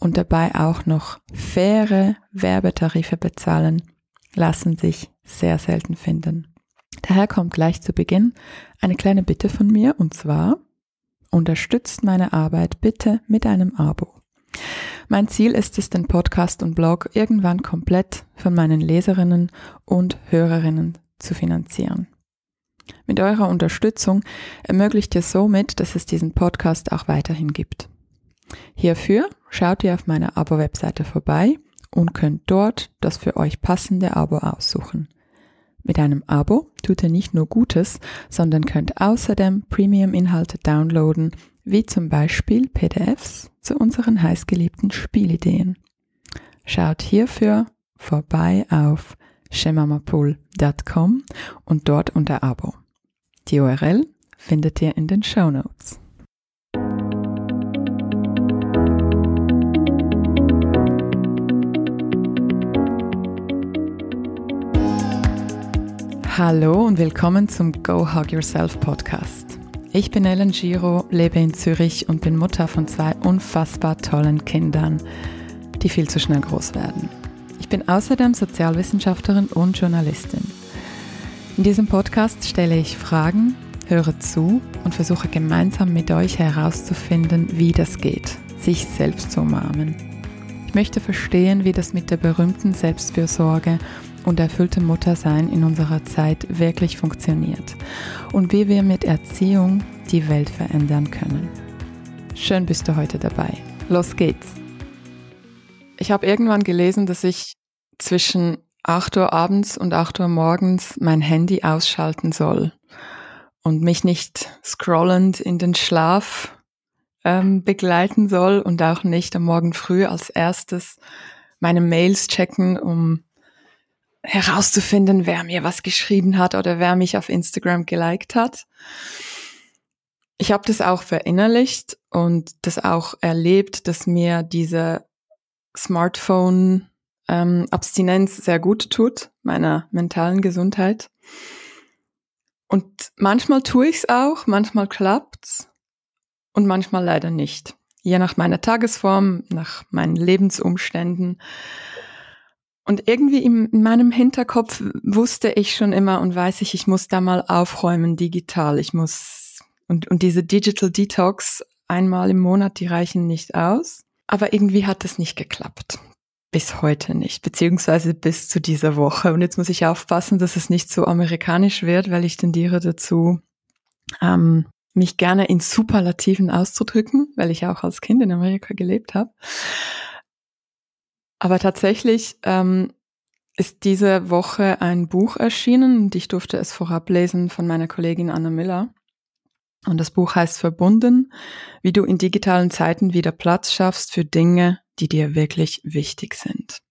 und dabei auch noch faire Werbetarife bezahlen, lassen sich sehr selten finden. Daher kommt gleich zu Beginn eine kleine Bitte von mir und zwar unterstützt meine Arbeit bitte mit einem Abo. Mein Ziel ist es, den Podcast und Blog irgendwann komplett von meinen Leserinnen und Hörerinnen zu finanzieren. Mit eurer Unterstützung ermöglicht ihr somit, dass es diesen Podcast auch weiterhin gibt. Hierfür schaut ihr auf meiner Abo-Webseite vorbei und könnt dort das für euch passende Abo aussuchen. Mit einem Abo tut ihr nicht nur Gutes, sondern könnt außerdem Premium-Inhalte downloaden, wie zum Beispiel PDFs zu unseren heißgeliebten Spielideen. Schaut hierfür vorbei auf shemamapool.com und dort unter Abo. Die URL findet ihr in den Show Notes. Hallo und willkommen zum Go Hug Yourself Podcast. Ich bin Ellen Giro, lebe in Zürich und bin Mutter von zwei unfassbar tollen Kindern, die viel zu schnell groß werden. Ich bin außerdem Sozialwissenschaftlerin und Journalistin. In diesem Podcast stelle ich Fragen, höre zu und versuche gemeinsam mit euch herauszufinden, wie das geht, sich selbst zu umarmen. Ich möchte verstehen, wie das mit der berühmten Selbstfürsorge und erfüllte Muttersein in unserer Zeit wirklich funktioniert und wie wir mit Erziehung die Welt verändern können. Schön bist du heute dabei. Los geht's. Ich habe irgendwann gelesen, dass ich zwischen 8 Uhr abends und 8 Uhr morgens mein Handy ausschalten soll und mich nicht scrollend in den Schlaf ähm, begleiten soll und auch nicht am Morgen früh als erstes meine Mails checken, um herauszufinden, wer mir was geschrieben hat oder wer mich auf Instagram geliked hat. Ich habe das auch verinnerlicht und das auch erlebt, dass mir diese Smartphone-Abstinenz ähm, sehr gut tut, meiner mentalen Gesundheit. Und manchmal tue ich es auch, manchmal klappt's und manchmal leider nicht. Je nach meiner Tagesform, nach meinen Lebensumständen. Und irgendwie in meinem Hinterkopf wusste ich schon immer und weiß ich, ich muss da mal aufräumen digital. Ich muss, und, und diese Digital Detox einmal im Monat, die reichen nicht aus. Aber irgendwie hat es nicht geklappt. Bis heute nicht, beziehungsweise bis zu dieser Woche. Und jetzt muss ich aufpassen, dass es nicht so amerikanisch wird, weil ich tendiere dazu, ähm, mich gerne in Superlativen auszudrücken, weil ich auch als Kind in Amerika gelebt habe. Aber tatsächlich ähm, ist diese Woche ein Buch erschienen und ich durfte es vorab lesen von meiner Kollegin Anna Miller. Und das Buch heißt Verbunden, wie du in digitalen Zeiten wieder Platz schaffst für Dinge, die dir wirklich wichtig sind.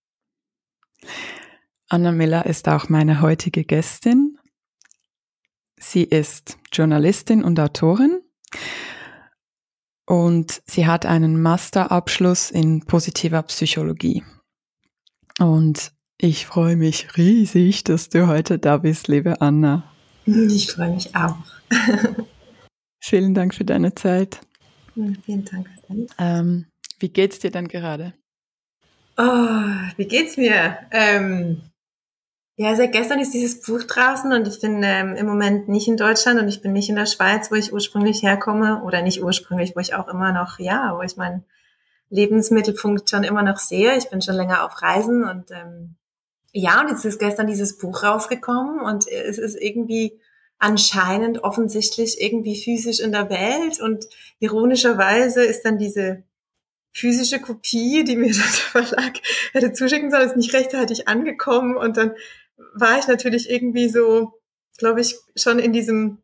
Anna Miller ist auch meine heutige Gästin. Sie ist Journalistin und Autorin und sie hat einen Masterabschluss in positiver Psychologie. Und ich freue mich riesig, dass du heute da bist, liebe Anna. Ich freue mich auch. Vielen Dank für deine Zeit. Vielen Dank. Ähm, wie geht's dir denn gerade? Oh, wie geht's mir? Ähm, ja, seit gestern ist dieses Buch draußen und ich bin ähm, im Moment nicht in Deutschland und ich bin nicht in der Schweiz, wo ich ursprünglich herkomme oder nicht ursprünglich, wo ich auch immer noch, ja, wo ich mein Lebensmittelpunkt schon immer noch sehe. Ich bin schon länger auf Reisen und ähm, ja, und jetzt ist gestern dieses Buch rausgekommen und es ist irgendwie anscheinend offensichtlich irgendwie physisch in der Welt und ironischerweise ist dann diese physische Kopie, die mir der Verlag hätte zuschicken sollen, ist nicht rechtzeitig angekommen und dann war ich natürlich irgendwie so, glaube ich, schon in diesem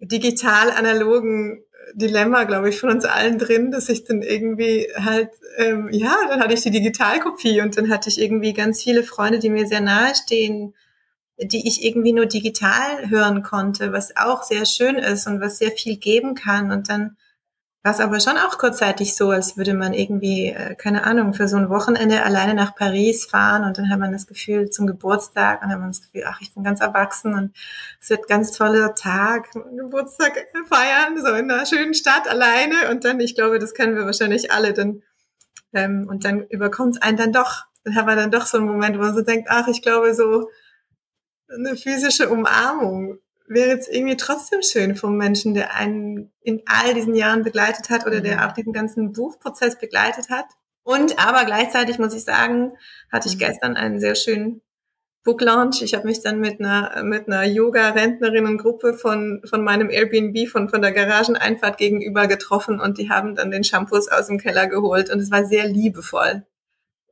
digital-analogen Dilemma, glaube ich, von uns allen drin, dass ich dann irgendwie halt, ähm, ja, dann hatte ich die Digitalkopie und dann hatte ich irgendwie ganz viele Freunde, die mir sehr nahe stehen, die ich irgendwie nur digital hören konnte, was auch sehr schön ist und was sehr viel geben kann. Und dann war es aber schon auch kurzzeitig so, als würde man irgendwie, äh, keine Ahnung, für so ein Wochenende alleine nach Paris fahren und dann hat man das Gefühl zum Geburtstag und dann hat man das Gefühl, ach, ich bin ganz erwachsen und es wird ganz toller Tag, Geburtstag feiern, so in einer schönen Stadt alleine und dann, ich glaube, das kennen wir wahrscheinlich alle, dann ähm, und dann überkommt es einen dann doch, dann hat man dann doch so einen Moment, wo man so denkt, ach, ich glaube, so eine physische Umarmung wäre jetzt irgendwie trotzdem schön vom Menschen, der einen in all diesen Jahren begleitet hat oder der mhm. auch diesen ganzen Buchprozess begleitet hat. Und aber gleichzeitig muss ich sagen, hatte ich mhm. gestern einen sehr schönen Book Launch. Ich habe mich dann mit einer mit einer Yoga Rentnerinnengruppe von von meinem Airbnb von von der Garageneinfahrt gegenüber getroffen und die haben dann den Shampoos aus dem Keller geholt und es war sehr liebevoll.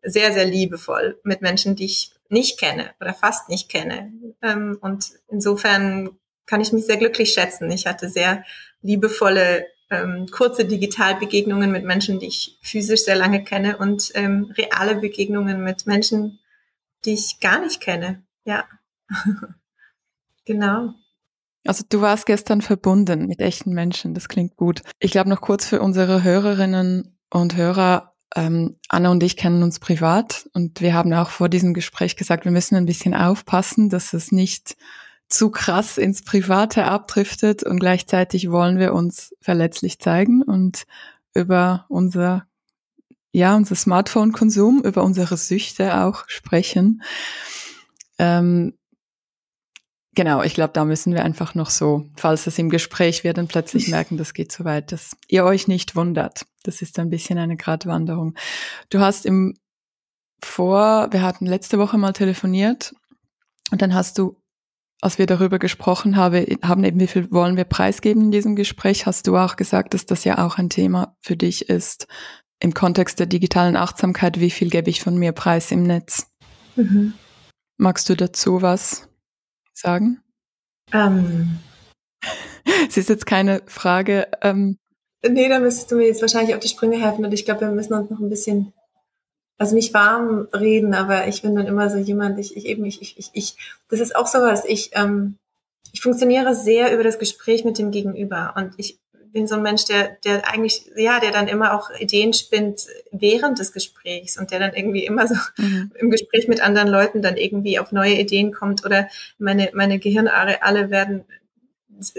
Sehr sehr liebevoll mit Menschen, die ich nicht kenne oder fast nicht kenne. Ähm, und insofern kann ich mich sehr glücklich schätzen. Ich hatte sehr liebevolle, ähm, kurze Digitalbegegnungen mit Menschen, die ich physisch sehr lange kenne und ähm, reale Begegnungen mit Menschen, die ich gar nicht kenne. Ja, genau. Also du warst gestern verbunden mit echten Menschen, das klingt gut. Ich glaube noch kurz für unsere Hörerinnen und Hörer, ähm, Anna und ich kennen uns privat und wir haben auch vor diesem Gespräch gesagt, wir müssen ein bisschen aufpassen, dass es nicht zu krass ins Private abdriftet und gleichzeitig wollen wir uns verletzlich zeigen und über unser ja, unser Smartphone-Konsum, über unsere Süchte auch sprechen. Ähm, genau, ich glaube, da müssen wir einfach noch so, falls es im Gespräch wird, dann plötzlich merken, das geht so weit, dass ihr euch nicht wundert. Das ist ein bisschen eine Gratwanderung. Du hast im Vor, wir hatten letzte Woche mal telefoniert und dann hast du als wir darüber gesprochen habe, haben eben, wie viel wollen wir preisgeben in diesem Gespräch, hast du auch gesagt, dass das ja auch ein Thema für dich ist. Im Kontext der digitalen Achtsamkeit, wie viel gebe ich von mir preis im Netz? Mhm. Magst du dazu was sagen? Ähm. Es ist jetzt keine Frage. Ähm, nee, da müsstest du mir jetzt wahrscheinlich auf die Sprünge helfen und ich glaube, wir müssen uns noch ein bisschen also nicht warm reden, aber ich bin dann immer so jemand, ich, ich eben, ich, ich, ich, ich das ist auch sowas, ich, ähm, ich funktioniere sehr über das Gespräch mit dem Gegenüber und ich bin so ein Mensch, der, der eigentlich, ja, der dann immer auch Ideen spinnt während des Gesprächs und der dann irgendwie immer so mhm. im Gespräch mit anderen Leuten dann irgendwie auf neue Ideen kommt oder meine, meine Gehirnareale werden,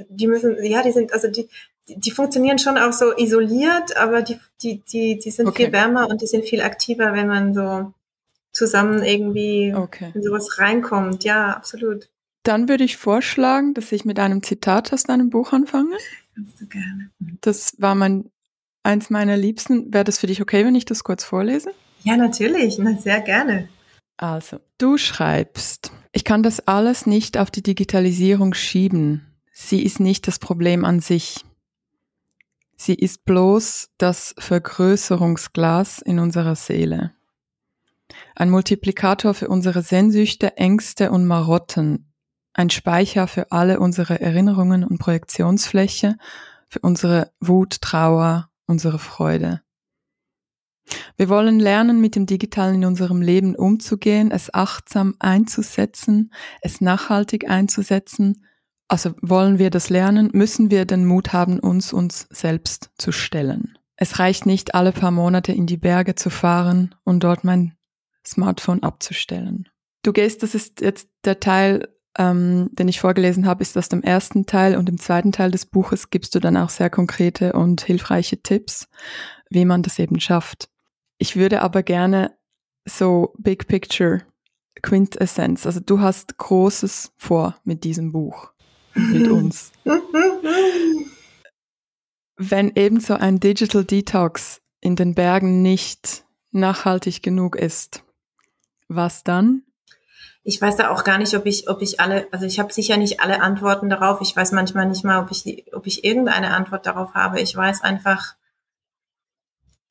die müssen, ja, die sind, also die, die funktionieren schon auch so isoliert, aber die, die, die, die sind okay. viel wärmer und die sind viel aktiver, wenn man so zusammen irgendwie okay. in sowas reinkommt. Ja, absolut. Dann würde ich vorschlagen, dass ich mit einem Zitat aus deinem Buch anfange. Kannst du gerne. Das war mein, eins meiner Liebsten. Wäre das für dich okay, wenn ich das kurz vorlese? Ja, natürlich. Na, sehr gerne. Also, du schreibst, ich kann das alles nicht auf die Digitalisierung schieben. Sie ist nicht das Problem an sich. Sie ist bloß das Vergrößerungsglas in unserer Seele. Ein Multiplikator für unsere Sehnsüchte, Ängste und Marotten. Ein Speicher für alle unsere Erinnerungen und Projektionsfläche, für unsere Wut, Trauer, unsere Freude. Wir wollen lernen, mit dem Digitalen in unserem Leben umzugehen, es achtsam einzusetzen, es nachhaltig einzusetzen also wollen wir das lernen, müssen wir den Mut haben, uns uns selbst zu stellen. Es reicht nicht, alle paar Monate in die Berge zu fahren und dort mein Smartphone abzustellen. Du gehst, das ist jetzt der Teil, ähm, den ich vorgelesen habe, ist aus dem ersten Teil und im zweiten Teil des Buches gibst du dann auch sehr konkrete und hilfreiche Tipps, wie man das eben schafft. Ich würde aber gerne so Big Picture, Quintessenz, also du hast Großes vor mit diesem Buch mit uns. Wenn eben so ein Digital Detox in den Bergen nicht nachhaltig genug ist, was dann? Ich weiß da auch gar nicht, ob ich, ob ich alle, also ich habe sicher nicht alle Antworten darauf. Ich weiß manchmal nicht mal, ob ich, ob ich irgendeine Antwort darauf habe. Ich weiß einfach,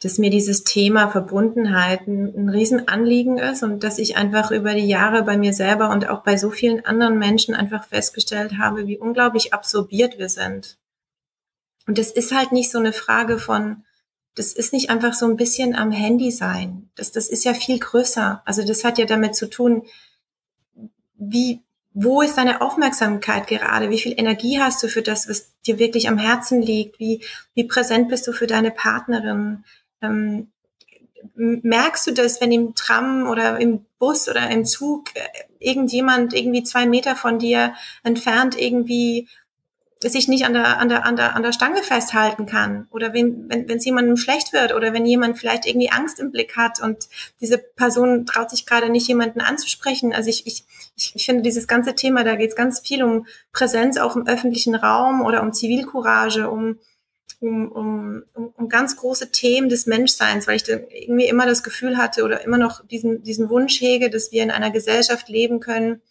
dass mir dieses Thema Verbundenheit ein, ein Riesenanliegen ist und dass ich einfach über die Jahre bei mir selber und auch bei so vielen anderen Menschen einfach festgestellt habe, wie unglaublich absorbiert wir sind. Und das ist halt nicht so eine Frage von, das ist nicht einfach so ein bisschen am Handy sein. Das, das ist ja viel größer. Also das hat ja damit zu tun, wie, wo ist deine Aufmerksamkeit gerade? Wie viel Energie hast du für das, was dir wirklich am Herzen liegt? Wie, wie präsent bist du für deine Partnerin? Ähm, merkst du das, wenn im Tram oder im Bus oder im Zug äh, irgendjemand irgendwie zwei Meter von dir entfernt irgendwie sich nicht an der, an der, an der, an der Stange festhalten kann oder wenn, wenn es jemandem schlecht wird oder wenn jemand vielleicht irgendwie Angst im Blick hat und diese Person traut sich gerade nicht, jemanden anzusprechen. Also ich, ich, ich finde dieses ganze Thema, da geht es ganz viel um Präsenz auch im öffentlichen Raum oder um Zivilcourage, um, um, um, um, ganz große Themen des Menschseins, weil ich irgendwie immer das Gefühl hatte oder immer noch diesen, diesen Wunsch hege, dass wir in einer Gesellschaft leben können,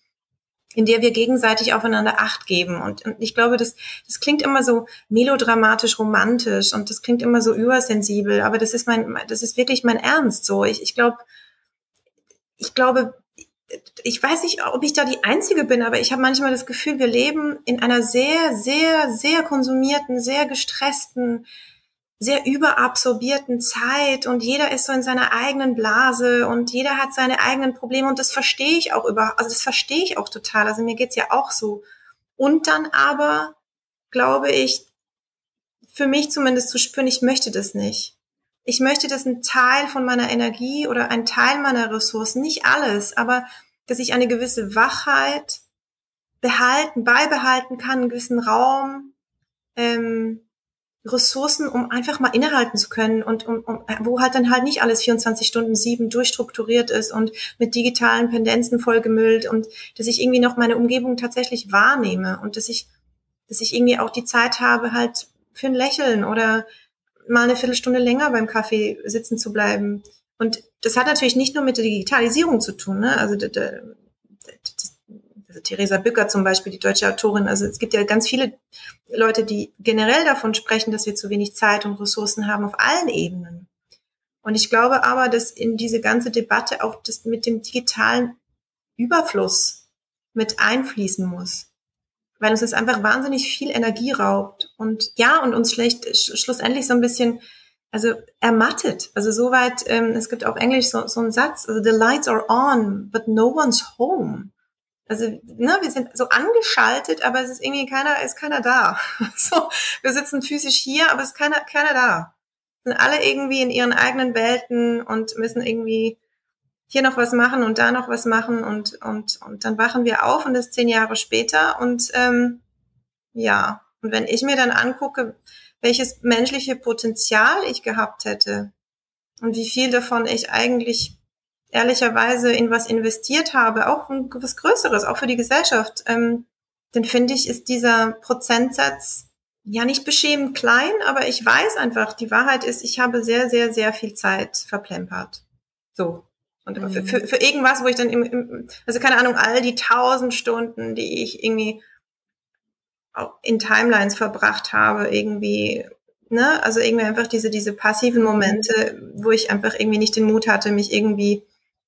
in der wir gegenseitig aufeinander Acht geben. Und, und ich glaube, das, das klingt immer so melodramatisch romantisch und das klingt immer so übersensibel, aber das ist mein, das ist wirklich mein Ernst so. Ich, ich glaube, ich glaube, ich weiß nicht, ob ich da die Einzige bin, aber ich habe manchmal das Gefühl, wir leben in einer sehr, sehr, sehr konsumierten, sehr gestressten, sehr überabsorbierten Zeit und jeder ist so in seiner eigenen Blase und jeder hat seine eigenen Probleme und das verstehe ich auch über, also das verstehe ich auch total. Also mir geht's ja auch so. Und dann aber glaube ich, für mich zumindest zu spüren, ich möchte das nicht. Ich möchte, dass ein Teil von meiner Energie oder ein Teil meiner Ressourcen, nicht alles, aber dass ich eine gewisse Wachheit behalten, beibehalten kann, einen gewissen Raum, ähm, Ressourcen, um einfach mal innehalten zu können und um, um, wo halt dann halt nicht alles 24 Stunden sieben durchstrukturiert ist und mit digitalen Pendenzen vollgemüllt und dass ich irgendwie noch meine Umgebung tatsächlich wahrnehme und dass ich, dass ich irgendwie auch die Zeit habe, halt für ein Lächeln oder mal eine Viertelstunde länger beim Kaffee sitzen zu bleiben. Und das hat natürlich nicht nur mit der Digitalisierung zu tun, ne? Also also Theresa Bücker zum Beispiel, die deutsche Autorin. Also es gibt ja ganz viele Leute, die generell davon sprechen, dass wir zu wenig Zeit und Ressourcen haben auf allen Ebenen. Und ich glaube aber, dass in diese ganze Debatte auch das mit dem digitalen Überfluss mit einfließen muss. Weil uns das einfach wahnsinnig viel Energie raubt. Und ja, und uns schlecht schlussendlich so ein bisschen also ermattet. Also soweit, ähm, es gibt auf Englisch so, so einen Satz, also the lights are on, but no one's home. Also, ne, wir sind so angeschaltet, aber es ist irgendwie keiner, ist keiner da. So, wir sitzen physisch hier, aber es ist keiner, keiner da. Sind alle irgendwie in ihren eigenen Welten und müssen irgendwie hier noch was machen und da noch was machen und, und, und dann wachen wir auf und das zehn Jahre später und, ähm, ja. Und wenn ich mir dann angucke, welches menschliche Potenzial ich gehabt hätte und wie viel davon ich eigentlich ehrlicherweise in was investiert habe, auch was Größeres, auch für die Gesellschaft, ähm, dann finde ich, ist dieser Prozentsatz ja nicht beschämend klein, aber ich weiß einfach, die Wahrheit ist, ich habe sehr, sehr, sehr viel Zeit verplempert. So. Und mhm. für, für, irgendwas, wo ich dann im, im, also keine Ahnung, all die tausend Stunden, die ich irgendwie in Timelines verbracht habe, irgendwie, ne, also irgendwie einfach diese, diese passiven Momente, wo ich einfach irgendwie nicht den Mut hatte, mich irgendwie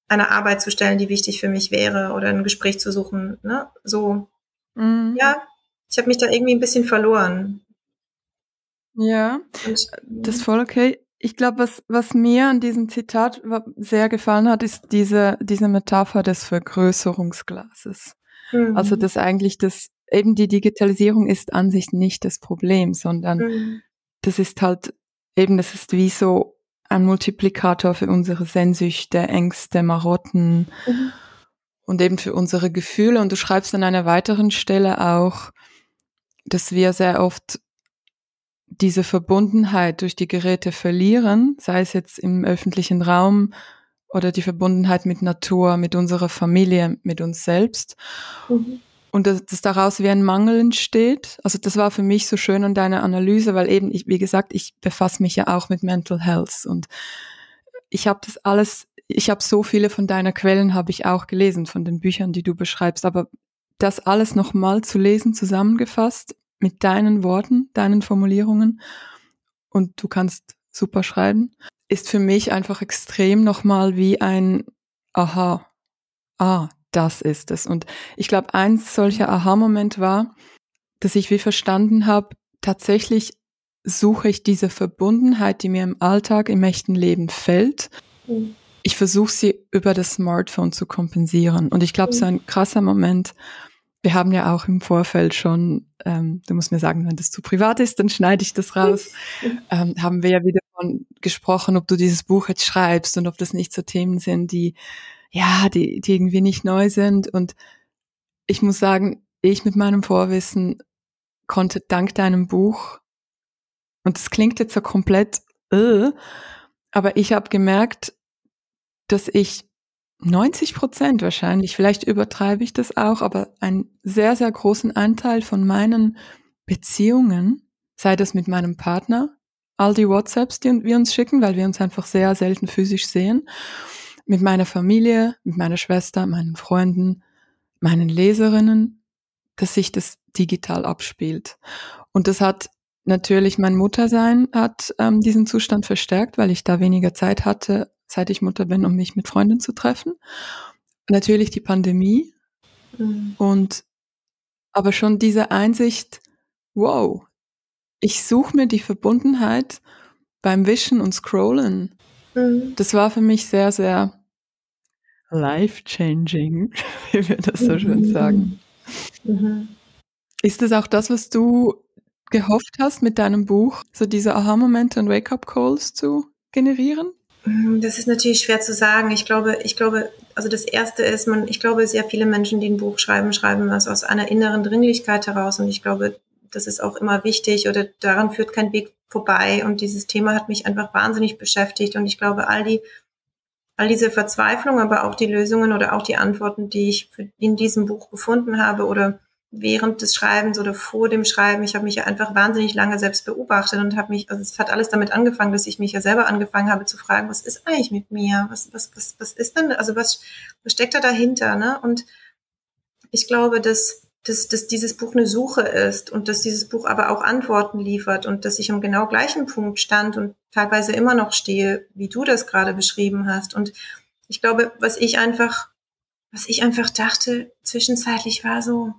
einer Arbeit zu stellen, die wichtig für mich wäre oder ein Gespräch zu suchen. Ne? So, mhm. ja, ich habe mich da irgendwie ein bisschen verloren. Ja, Und, das ist voll okay. Ich glaube, was, was mir an diesem Zitat sehr gefallen hat, ist diese, diese Metapher des Vergrößerungsglases. Mhm. Also, dass eigentlich das, eben die Digitalisierung ist an sich nicht das Problem, sondern mhm. das ist halt eben, das ist wie so ein Multiplikator für unsere Sehnsüchte, Ängste, Marotten mhm. und eben für unsere Gefühle. Und du schreibst an einer weiteren Stelle auch, dass wir sehr oft diese Verbundenheit durch die Geräte verlieren, sei es jetzt im öffentlichen Raum oder die Verbundenheit mit Natur, mit unserer Familie, mit uns selbst. Mhm und dass, dass daraus wie ein Mangel entsteht. Also das war für mich so schön an deiner Analyse, weil eben, ich, wie gesagt, ich befasse mich ja auch mit Mental Health und ich habe das alles, ich habe so viele von deiner Quellen habe ich auch gelesen, von den Büchern, die du beschreibst, aber das alles nochmal zu lesen, zusammengefasst, mit deinen Worten, deinen Formulierungen und du kannst super schreiben, ist für mich einfach extrem nochmal wie ein Aha, ah, das ist es. Und ich glaube, eins solcher Aha-Moment war, dass ich wie verstanden habe, tatsächlich suche ich diese Verbundenheit, die mir im Alltag, im echten Leben fällt. Mhm. Ich versuche sie über das Smartphone zu kompensieren. Und ich glaube, mhm. so ein krasser Moment, wir haben ja auch im Vorfeld schon, ähm, du musst mir sagen, wenn das zu privat ist, dann schneide ich das raus, ähm, haben wir ja wieder von gesprochen, ob du dieses Buch jetzt schreibst und ob das nicht so Themen sind, die, ja, die, die irgendwie nicht neu sind. Und ich muss sagen, ich mit meinem Vorwissen konnte dank deinem Buch, und das klingt jetzt so komplett, äh, aber ich habe gemerkt, dass ich 90 Prozent wahrscheinlich, vielleicht übertreibe ich das auch, aber einen sehr, sehr großen Anteil von meinen Beziehungen, sei das mit meinem Partner, all die WhatsApps, die wir uns schicken, weil wir uns einfach sehr selten physisch sehen, mit meiner Familie, mit meiner Schwester, meinen Freunden, meinen Leserinnen, dass sich das digital abspielt. Und das hat natürlich mein Muttersein hat ähm, diesen Zustand verstärkt, weil ich da weniger Zeit hatte, seit ich Mutter bin, um mich mit Freunden zu treffen. Natürlich die Pandemie mhm. und aber schon diese Einsicht, wow, ich suche mir die Verbundenheit beim Wischen und Scrollen. Mhm. Das war für mich sehr, sehr life-changing, wie wir das so schön mhm. sagen. Mhm. Ist das auch das, was du gehofft hast mit deinem Buch, so diese Aha-Momente und Wake-up-Calls zu generieren? Mhm, das ist natürlich schwer zu sagen. Ich glaube, ich glaube, also das erste ist, man, ich glaube, sehr viele Menschen, die ein Buch schreiben, schreiben das aus einer inneren Dringlichkeit heraus. Und ich glaube, das ist auch immer wichtig oder daran führt kein Weg vorbei. Und dieses Thema hat mich einfach wahnsinnig beschäftigt. Und ich glaube, all die, all diese Verzweiflung, aber auch die Lösungen oder auch die Antworten, die ich in diesem Buch gefunden habe oder während des Schreibens oder vor dem Schreiben, ich habe mich ja einfach wahnsinnig lange selbst beobachtet und habe mich, also es hat alles damit angefangen, dass ich mich ja selber angefangen habe zu fragen, was ist eigentlich mit mir? Was, was, was, was ist denn, also was, was steckt da dahinter? Ne? Und ich glaube, dass, dass, dass dieses Buch eine Suche ist und dass dieses Buch aber auch Antworten liefert und dass ich am genau gleichen Punkt stand und teilweise immer noch stehe, wie du das gerade beschrieben hast. Und ich glaube, was ich einfach, was ich einfach dachte, zwischenzeitlich war so,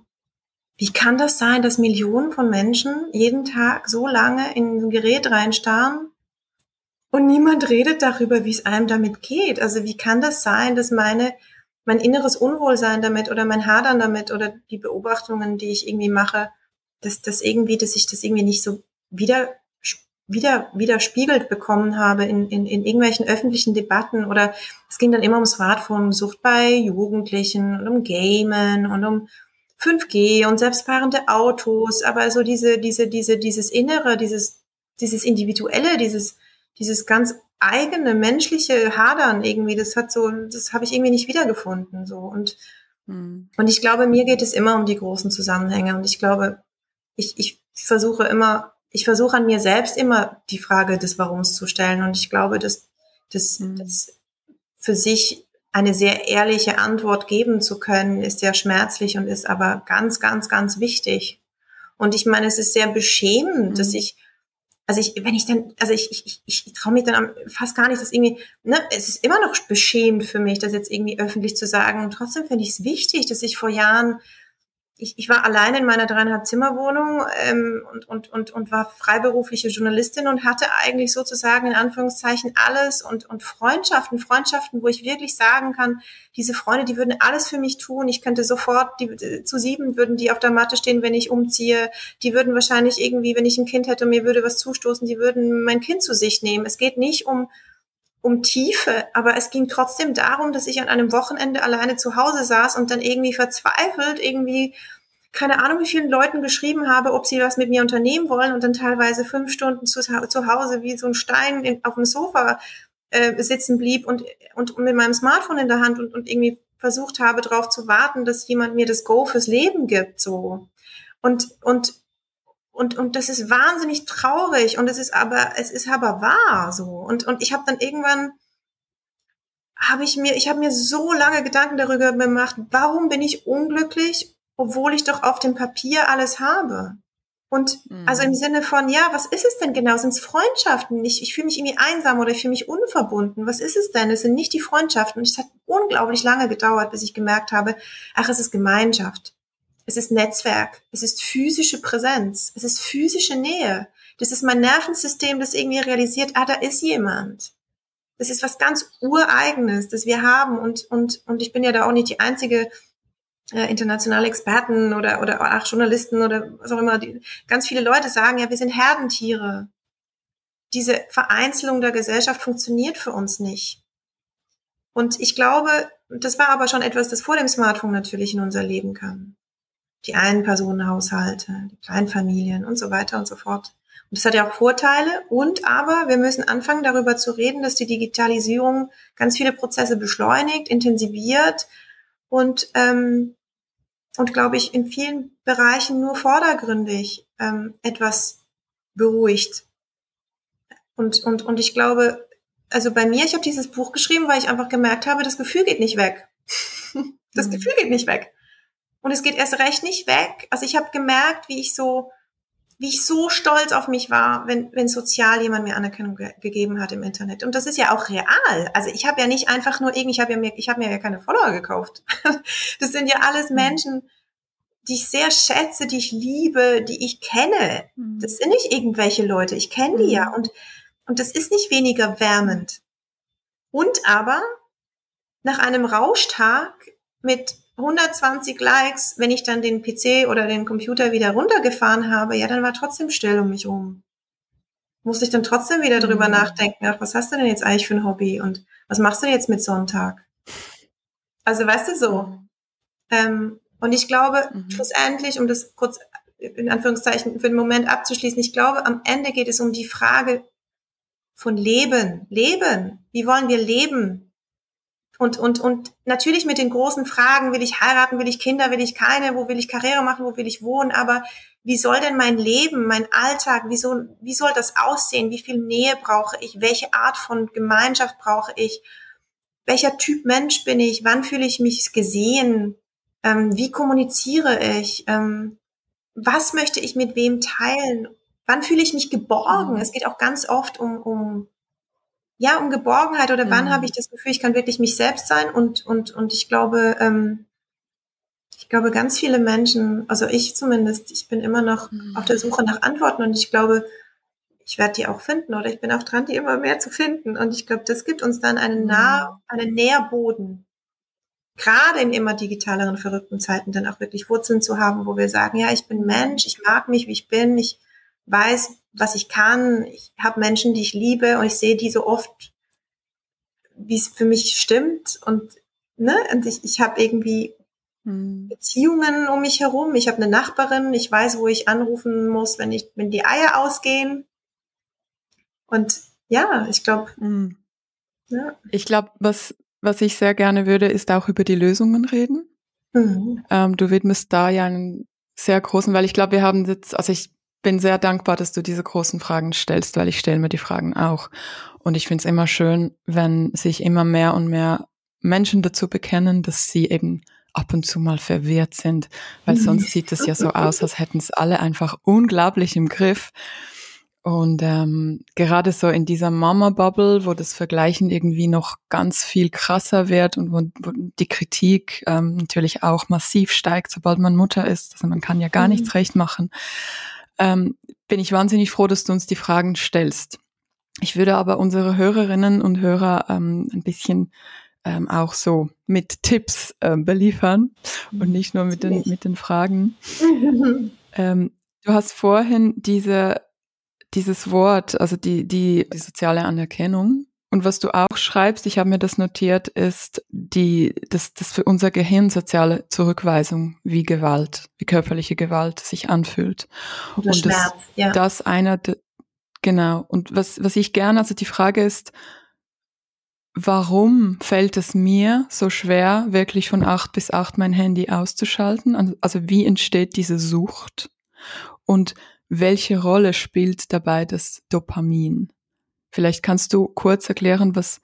wie kann das sein, dass Millionen von Menschen jeden Tag so lange in ein Gerät reinstarren und niemand redet darüber, wie es einem damit geht? Also wie kann das sein, dass meine, mein inneres Unwohlsein damit oder mein Hadern damit oder die Beobachtungen, die ich irgendwie mache, dass das irgendwie, dass ich das irgendwie nicht so wieder wieder widerspiegelt bekommen habe in, in, in irgendwelchen öffentlichen Debatten oder es ging dann immer um Smartphone-Sucht bei Jugendlichen und um Gamen und um 5G und selbstfahrende Autos, aber so diese, diese, diese, dieses Innere, dieses, dieses Individuelle, dieses, dieses ganz eigene menschliche Hadern irgendwie, das hat so, das habe ich irgendwie nicht wiedergefunden, so und hm. und ich glaube, mir geht es immer um die großen Zusammenhänge und ich glaube, ich, ich versuche immer, ich versuche an mir selbst immer die Frage des Warums zu stellen und ich glaube, dass, dass, hm. dass für sich eine sehr ehrliche Antwort geben zu können, ist sehr schmerzlich und ist aber ganz, ganz, ganz wichtig. Und ich meine, es ist sehr beschämend, mhm. dass ich, also ich, wenn ich dann, also ich, ich, ich, ich traue mich dann fast gar nicht, dass irgendwie, ne, es ist immer noch beschämend für mich, das jetzt irgendwie öffentlich zu sagen. Und trotzdem finde ich es wichtig, dass ich vor Jahren ich, ich war alleine in meiner dreieinhalb Zimmerwohnung ähm, und, und, und, und war freiberufliche Journalistin und hatte eigentlich sozusagen in Anführungszeichen alles und, und Freundschaften, Freundschaften, wo ich wirklich sagen kann, diese Freunde, die würden alles für mich tun. Ich könnte sofort, die, zu sieben würden die auf der Matte stehen, wenn ich umziehe. Die würden wahrscheinlich irgendwie, wenn ich ein Kind hätte mir würde was zustoßen, die würden mein Kind zu sich nehmen. Es geht nicht um, um Tiefe, aber es ging trotzdem darum, dass ich an einem Wochenende alleine zu Hause saß und dann irgendwie verzweifelt irgendwie keine Ahnung, wie vielen Leuten geschrieben habe, ob sie was mit mir unternehmen wollen und dann teilweise fünf Stunden zu, zu Hause wie so ein Stein in, auf dem Sofa äh, sitzen blieb und, und mit meinem Smartphone in der Hand und, und irgendwie versucht habe, darauf zu warten, dass jemand mir das Go fürs Leben gibt, so. Und, und und, und das ist wahnsinnig traurig und es ist aber, es ist aber wahr so. Und, und ich habe dann irgendwann, habe ich mir, ich habe mir so lange Gedanken darüber gemacht, warum bin ich unglücklich, obwohl ich doch auf dem Papier alles habe. Und mhm. also im Sinne von, ja, was ist es denn genau? Sind es Freundschaften? Ich, ich fühle mich irgendwie einsam oder ich fühle mich unverbunden. Was ist es denn? Es sind nicht die Freundschaften. Und es hat unglaublich lange gedauert, bis ich gemerkt habe, ach, es ist Gemeinschaft es ist Netzwerk, es ist physische Präsenz, es ist physische Nähe. Das ist mein Nervensystem, das irgendwie realisiert, ah, da ist jemand. Das ist was ganz Ureigenes, das wir haben. Und, und, und ich bin ja da auch nicht die einzige äh, internationale Experten oder, oder auch Journalisten oder was auch immer. Die, ganz viele Leute sagen, ja, wir sind Herdentiere. Diese Vereinzelung der Gesellschaft funktioniert für uns nicht. Und ich glaube, das war aber schon etwas, das vor dem Smartphone natürlich in unser Leben kam. Die Einpersonenhaushalte, die Kleinfamilien und so weiter und so fort. Und das hat ja auch Vorteile. Und aber wir müssen anfangen, darüber zu reden, dass die Digitalisierung ganz viele Prozesse beschleunigt, intensiviert und, ähm, und glaube ich, in vielen Bereichen nur vordergründig ähm, etwas beruhigt. Und, und, und ich glaube, also bei mir, ich habe dieses Buch geschrieben, weil ich einfach gemerkt habe, das Gefühl geht nicht weg. das mhm. Gefühl geht nicht weg. Und es geht erst recht nicht weg. Also ich habe gemerkt, wie ich so, wie ich so stolz auf mich war, wenn, wenn sozial jemand mir Anerkennung ge gegeben hat im Internet. Und das ist ja auch real. Also ich habe ja nicht einfach nur irgendwie, ich habe ja mir, ich habe mir ja keine Follower gekauft. das sind ja alles mhm. Menschen, die ich sehr schätze, die ich liebe, die ich kenne. Mhm. Das sind nicht irgendwelche Leute. Ich kenne die ja. Und und das ist nicht weniger wärmend. Und aber nach einem Rauschtag mit 120 Likes, wenn ich dann den PC oder den Computer wieder runtergefahren habe, ja, dann war trotzdem still um mich rum. Musste ich dann trotzdem wieder drüber mhm. nachdenken, ach, was hast du denn jetzt eigentlich für ein Hobby und was machst du denn jetzt mit Sonntag? Also weißt du so. Ähm, und ich glaube, mhm. schlussendlich, um das kurz in Anführungszeichen für den Moment abzuschließen, ich glaube, am Ende geht es um die Frage, von Leben. Leben. Wie wollen wir leben? Und, und, und natürlich mit den großen Fragen, will ich heiraten, will ich Kinder, will ich keine, wo will ich Karriere machen, wo will ich wohnen, aber wie soll denn mein Leben, mein Alltag, wie soll, wie soll das aussehen? Wie viel Nähe brauche ich? Welche Art von Gemeinschaft brauche ich? Welcher Typ Mensch bin ich? Wann fühle ich mich gesehen? Ähm, wie kommuniziere ich? Ähm, was möchte ich mit wem teilen? wann fühle ich mich geborgen? Mhm. Es geht auch ganz oft um, um ja, um Geborgenheit oder mhm. wann habe ich das Gefühl, ich kann wirklich mich selbst sein und, und, und ich glaube, ähm, ich glaube, ganz viele Menschen, also ich zumindest, ich bin immer noch mhm. auf der Suche nach Antworten und ich glaube, ich werde die auch finden oder ich bin auch dran, die immer mehr zu finden. Und ich glaube, das gibt uns dann einen, nah, mhm. einen Nährboden, gerade in immer digitaleren, verrückten Zeiten dann auch wirklich Wurzeln zu haben, wo wir sagen, ja, ich bin Mensch, ich mag mich, wie ich bin, ich weiß, was ich kann. Ich habe Menschen, die ich liebe und ich sehe die so oft, wie es für mich stimmt. Und, ne, und ich, ich habe irgendwie hm. Beziehungen um mich herum. Ich habe eine Nachbarin, ich weiß, wo ich anrufen muss, wenn ich, wenn die Eier ausgehen. Und ja, ich glaube. Hm. Ja. Ich glaube, was, was ich sehr gerne würde, ist auch über die Lösungen reden. Mhm. Ähm, du widmest da ja einen sehr großen, weil ich glaube, wir haben jetzt, also ich bin sehr dankbar, dass du diese großen Fragen stellst, weil ich stelle mir die Fragen auch. Und ich finde es immer schön, wenn sich immer mehr und mehr Menschen dazu bekennen, dass sie eben ab und zu mal verwirrt sind, weil mhm. sonst sieht es ja so aus, als hätten es alle einfach unglaublich im Griff. Und ähm, gerade so in dieser Mama-Bubble, wo das Vergleichen irgendwie noch ganz viel krasser wird und wo, wo die Kritik ähm, natürlich auch massiv steigt, sobald man Mutter ist. Also man kann ja gar mhm. nichts recht machen ähm, bin ich wahnsinnig froh, dass du uns die Fragen stellst. Ich würde aber unsere Hörerinnen und Hörer ähm, ein bisschen ähm, auch so mit Tipps ähm, beliefern und nicht nur mit den, mit den Fragen. ähm, du hast vorhin diese, dieses Wort, also die, die, die soziale Anerkennung und was du auch schreibst, ich habe mir das notiert, ist die, das, das für unser Gehirn soziale Zurückweisung, wie Gewalt, wie körperliche Gewalt sich anfühlt. Oder und Schmerz, das, ja. das einer, genau. Und was, was ich gerne, also die Frage ist, warum fällt es mir so schwer, wirklich von acht bis acht mein Handy auszuschalten? Also, also wie entsteht diese Sucht? Und welche Rolle spielt dabei das Dopamin? Vielleicht kannst du kurz erklären, was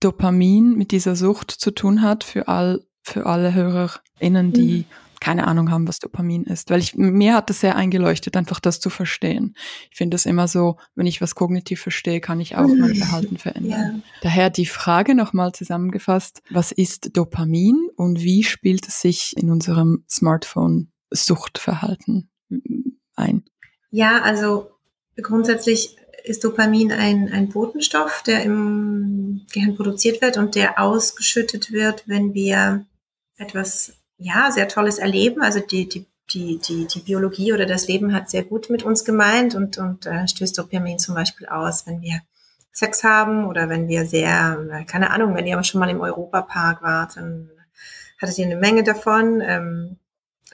Dopamin mit dieser Sucht zu tun hat für all, für alle HörerInnen, die mhm. keine Ahnung haben, was Dopamin ist. Weil ich, mir hat das sehr eingeleuchtet, einfach das zu verstehen. Ich finde es immer so, wenn ich was kognitiv verstehe, kann ich auch mein Verhalten verändern. Ja. Daher die Frage nochmal zusammengefasst, was ist Dopamin und wie spielt es sich in unserem Smartphone Suchtverhalten ein? Ja, also grundsätzlich ist Dopamin ein, ein Botenstoff, der im Gehirn produziert wird und der ausgeschüttet wird, wenn wir etwas, ja, sehr Tolles erleben. Also die, die, die, die, die Biologie oder das Leben hat sehr gut mit uns gemeint und, und äh, stößt Dopamin zum Beispiel aus, wenn wir Sex haben oder wenn wir sehr, keine Ahnung, wenn ihr aber schon mal im Europapark wart, dann hattet ihr eine Menge davon. Ähm,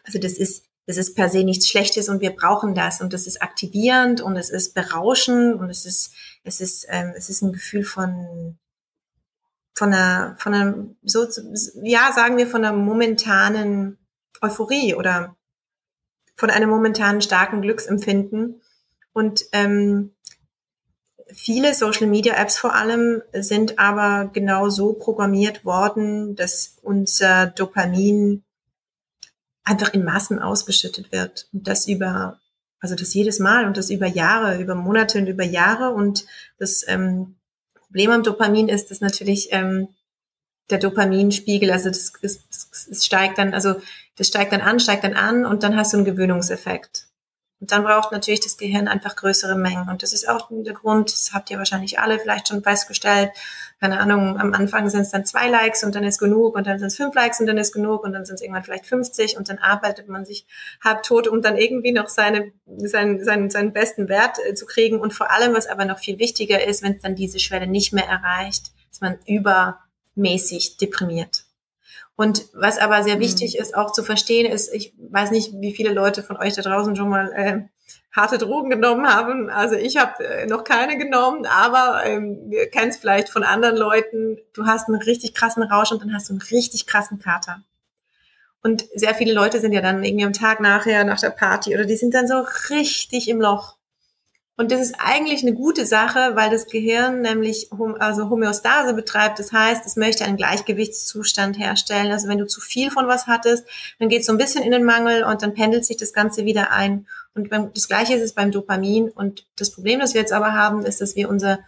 also das ist es ist per se nichts Schlechtes und wir brauchen das und es ist aktivierend und es ist berauschend und es ist es ist ähm, es ist ein Gefühl von von einer von einem so ja sagen wir von einer momentanen Euphorie oder von einem momentanen starken Glücksempfinden. Und ähm, viele Social Media Apps vor allem sind aber genau so programmiert worden, dass unser Dopamin einfach in Massen ausgeschüttet wird. Und das über, also das jedes Mal und das über Jahre, über Monate und über Jahre. Und das ähm, Problem am Dopamin ist, dass natürlich ähm, der Dopaminspiegel, also das, das, das steigt dann, also das steigt dann an, steigt dann an und dann hast du einen Gewöhnungseffekt. Und dann braucht natürlich das Gehirn einfach größere Mengen. Und das ist auch der Grund, das habt ihr wahrscheinlich alle vielleicht schon festgestellt. Keine Ahnung, am Anfang sind es dann zwei Likes und dann ist genug und dann sind es fünf Likes und dann ist genug und dann sind es irgendwann vielleicht 50 und dann arbeitet man sich halb tot, um dann irgendwie noch seine, seinen, seinen, seinen besten Wert äh, zu kriegen. Und vor allem, was aber noch viel wichtiger ist, wenn es dann diese Schwelle nicht mehr erreicht, ist man übermäßig deprimiert. Und was aber sehr mhm. wichtig ist, auch zu verstehen, ist, ich weiß nicht, wie viele Leute von euch da draußen schon mal äh, harte Drogen genommen haben. Also ich habe äh, noch keine genommen, aber ähm, wir kennen es vielleicht von anderen Leuten. Du hast einen richtig krassen Rausch und dann hast du einen richtig krassen Kater. Und sehr viele Leute sind ja dann irgendwie am Tag nachher, nach der Party, oder die sind dann so richtig im Loch. Und das ist eigentlich eine gute Sache, weil das Gehirn nämlich also Homöostase betreibt. Das heißt, es möchte einen Gleichgewichtszustand herstellen. Also wenn du zu viel von was hattest, dann geht es so ein bisschen in den Mangel und dann pendelt sich das Ganze wieder ein. Und beim, das Gleiche ist es beim Dopamin. Und das Problem, das wir jetzt aber haben, ist, dass wir unser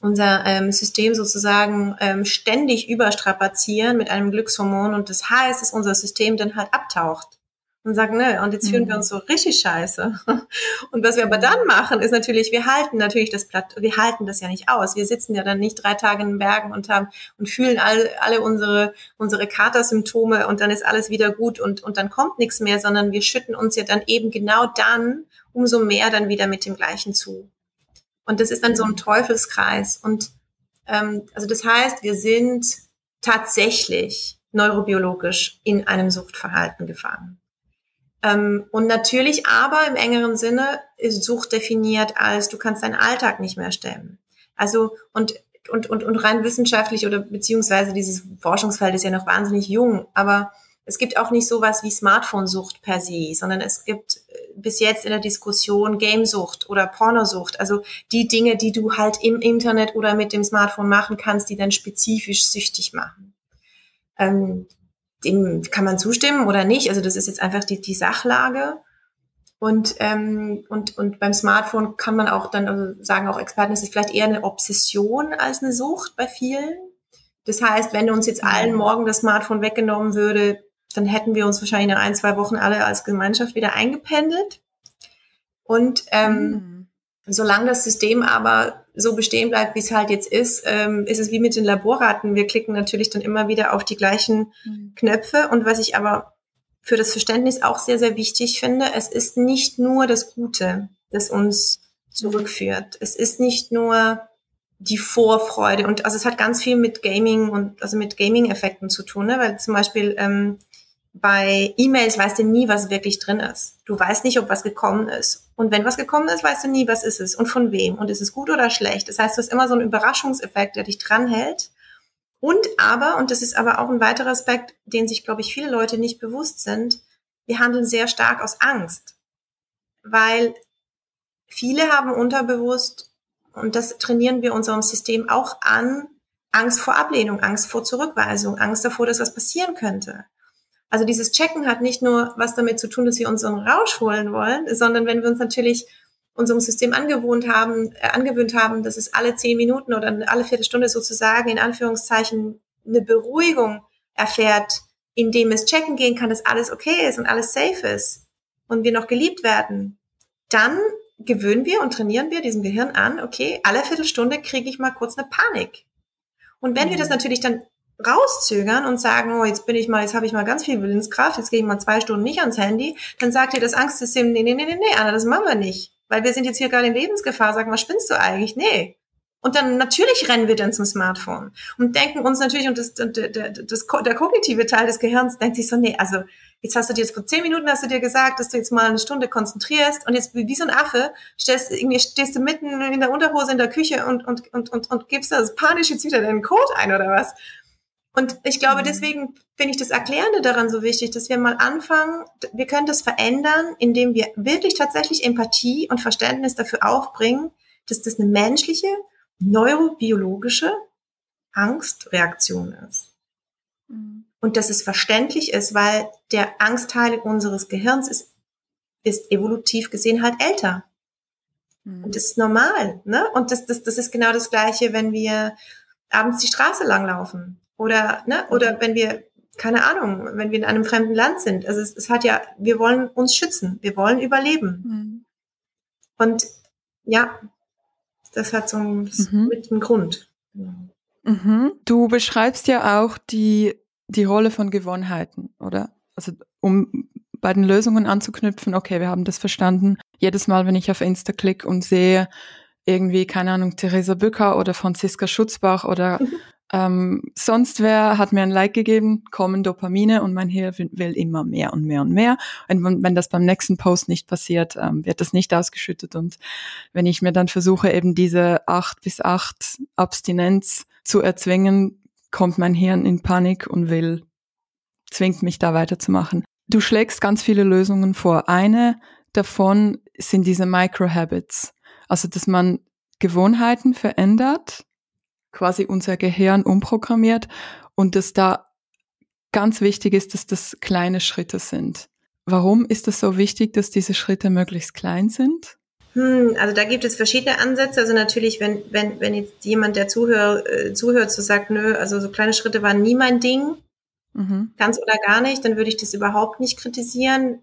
unser ähm, System sozusagen ähm, ständig überstrapazieren mit einem Glückshormon und das heißt, dass unser System dann halt abtaucht und sagen, ne, und jetzt fühlen mhm. wir uns so richtig scheiße. Und was wir aber dann machen, ist natürlich, wir halten natürlich das Platt, wir halten das ja nicht aus. Wir sitzen ja dann nicht drei Tage in den Bergen und haben und fühlen alle, alle unsere, unsere Katersymptome und dann ist alles wieder gut und, und dann kommt nichts mehr, sondern wir schütten uns ja dann eben genau dann umso mehr dann wieder mit dem Gleichen zu. Und das ist dann so ein mhm. Teufelskreis. Und ähm, also das heißt, wir sind tatsächlich neurobiologisch in einem Suchtverhalten gefangen. Ähm, und natürlich aber im engeren Sinne ist Sucht definiert als, du kannst deinen Alltag nicht mehr stemmen. Also, und, und, und, und rein wissenschaftlich oder beziehungsweise dieses Forschungsfeld ist ja noch wahnsinnig jung, aber es gibt auch nicht sowas wie Smartphone-Sucht per se, sondern es gibt äh, bis jetzt in der Diskussion Gamesucht oder Pornosucht, also die Dinge, die du halt im Internet oder mit dem Smartphone machen kannst, die dann spezifisch süchtig machen. Ähm, dem kann man zustimmen oder nicht. Also das ist jetzt einfach die, die Sachlage. Und, ähm, und, und beim Smartphone kann man auch dann also sagen, auch Experten, es ist vielleicht eher eine Obsession als eine Sucht bei vielen. Das heißt, wenn uns jetzt allen mhm. morgen das Smartphone weggenommen würde, dann hätten wir uns wahrscheinlich nach ein, zwei Wochen alle als Gemeinschaft wieder eingependelt. Und ähm, mhm. solange das System aber so bestehen bleibt, wie es halt jetzt ist, ähm, ist es wie mit den Laborraten. Wir klicken natürlich dann immer wieder auf die gleichen mhm. Knöpfe. Und was ich aber für das Verständnis auch sehr, sehr wichtig finde, es ist nicht nur das Gute, das uns zurückführt. Es ist nicht nur die Vorfreude und also es hat ganz viel mit Gaming und also mit Gaming-Effekten zu tun, ne? weil zum Beispiel ähm, bei E-Mails weißt du nie, was wirklich drin ist. Du weißt nicht, ob was gekommen ist. Und wenn was gekommen ist, weißt du nie, was ist es und von wem. Und ist es gut oder schlecht. Das heißt, du hast immer so einen Überraschungseffekt, der dich dranhält. Und aber, und das ist aber auch ein weiterer Aspekt, den sich, glaube ich, viele Leute nicht bewusst sind, wir handeln sehr stark aus Angst. Weil viele haben unterbewusst, und das trainieren wir unserem System auch an, Angst vor Ablehnung, Angst vor Zurückweisung, Angst davor, dass was passieren könnte. Also dieses Checken hat nicht nur was damit zu tun, dass wir unseren Rausch holen wollen, sondern wenn wir uns natürlich unserem System angewohnt haben, äh, angewöhnt haben, dass es alle zehn Minuten oder alle Viertelstunde sozusagen in Anführungszeichen eine Beruhigung erfährt, indem es checken gehen kann, dass alles okay ist und alles safe ist und wir noch geliebt werden, dann gewöhnen wir und trainieren wir diesem Gehirn an, okay, alle Viertelstunde kriege ich mal kurz eine Panik. Und wenn wir das mhm. natürlich dann rauszögern und sagen, oh, jetzt bin ich mal, jetzt habe ich mal ganz viel Willenskraft, jetzt gehe ich mal zwei Stunden nicht ans Handy, dann sagt ihr das Angstsystem, nee, nee, nee, nee, nee, Anna, das machen wir nicht. Weil wir sind jetzt hier gerade in Lebensgefahr, sagen, was spinnst du eigentlich? Nee. Und dann natürlich rennen wir dann zum Smartphone und denken uns natürlich, und das, das, das, der kognitive Teil des Gehirns denkt sich so, nee, also jetzt hast du dir jetzt vor zehn Minuten hast du dir gesagt, dass du jetzt mal eine Stunde konzentrierst und jetzt wie so ein Affe stehst, irgendwie stehst du mitten in der Unterhose in der Küche und, und, und, und, und gibst da panisch jetzt wieder deinen Code ein oder was. Und ich glaube, mhm. deswegen finde ich das Erklärende daran so wichtig, dass wir mal anfangen, wir können das verändern, indem wir wirklich tatsächlich Empathie und Verständnis dafür aufbringen, dass das eine menschliche, neurobiologische Angstreaktion ist. Mhm. Und dass es verständlich ist, weil der Angstteil unseres Gehirns ist, ist evolutiv gesehen halt älter. Mhm. Und das ist normal. Ne? Und das, das, das ist genau das Gleiche, wenn wir abends die Straße langlaufen. Oder, ne, oder wenn wir, keine Ahnung, wenn wir in einem fremden Land sind. Also es, es hat ja, wir wollen uns schützen, wir wollen überleben. Mhm. Und ja, das hat so einen, mhm. mit einem Grund. Mhm. Du beschreibst ja auch die, die Rolle von Gewohnheiten, oder? Also um bei den Lösungen anzuknüpfen, okay, wir haben das verstanden. Jedes Mal, wenn ich auf Insta klicke und sehe, irgendwie, keine Ahnung, Theresa Bücker oder Franziska Schutzbach oder mhm. Ähm, sonst wer hat mir ein Like gegeben, kommen Dopamine und mein Hirn will immer mehr und mehr und mehr. Und wenn das beim nächsten Post nicht passiert, ähm, wird das nicht ausgeschüttet. Und wenn ich mir dann versuche, eben diese acht bis acht Abstinenz zu erzwingen, kommt mein Hirn in Panik und will, zwingt mich da weiterzumachen. Du schlägst ganz viele Lösungen vor. Eine davon sind diese Microhabits. Also, dass man Gewohnheiten verändert, quasi unser Gehirn umprogrammiert und dass da ganz wichtig ist, dass das kleine Schritte sind. Warum ist es so wichtig, dass diese Schritte möglichst klein sind? Hm, also da gibt es verschiedene Ansätze. Also natürlich, wenn, wenn, wenn jetzt jemand, der zuhört, äh, zuhört, so sagt, nö, also so kleine Schritte waren nie mein Ding, mhm. ganz oder gar nicht, dann würde ich das überhaupt nicht kritisieren,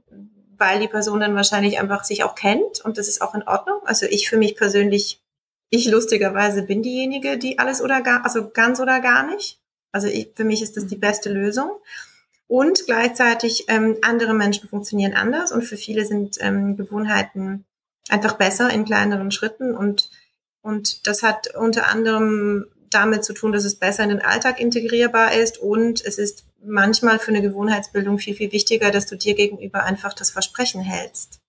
weil die Person dann wahrscheinlich einfach sich auch kennt und das ist auch in Ordnung. Also ich für mich persönlich ich lustigerweise bin diejenige, die alles oder gar, also ganz oder gar nicht. Also ich, für mich ist das die beste Lösung. Und gleichzeitig ähm, andere Menschen funktionieren anders und für viele sind ähm, Gewohnheiten einfach besser in kleineren Schritten und und das hat unter anderem damit zu tun, dass es besser in den Alltag integrierbar ist und es ist manchmal für eine Gewohnheitsbildung viel, viel wichtiger, dass du dir gegenüber einfach das Versprechen hältst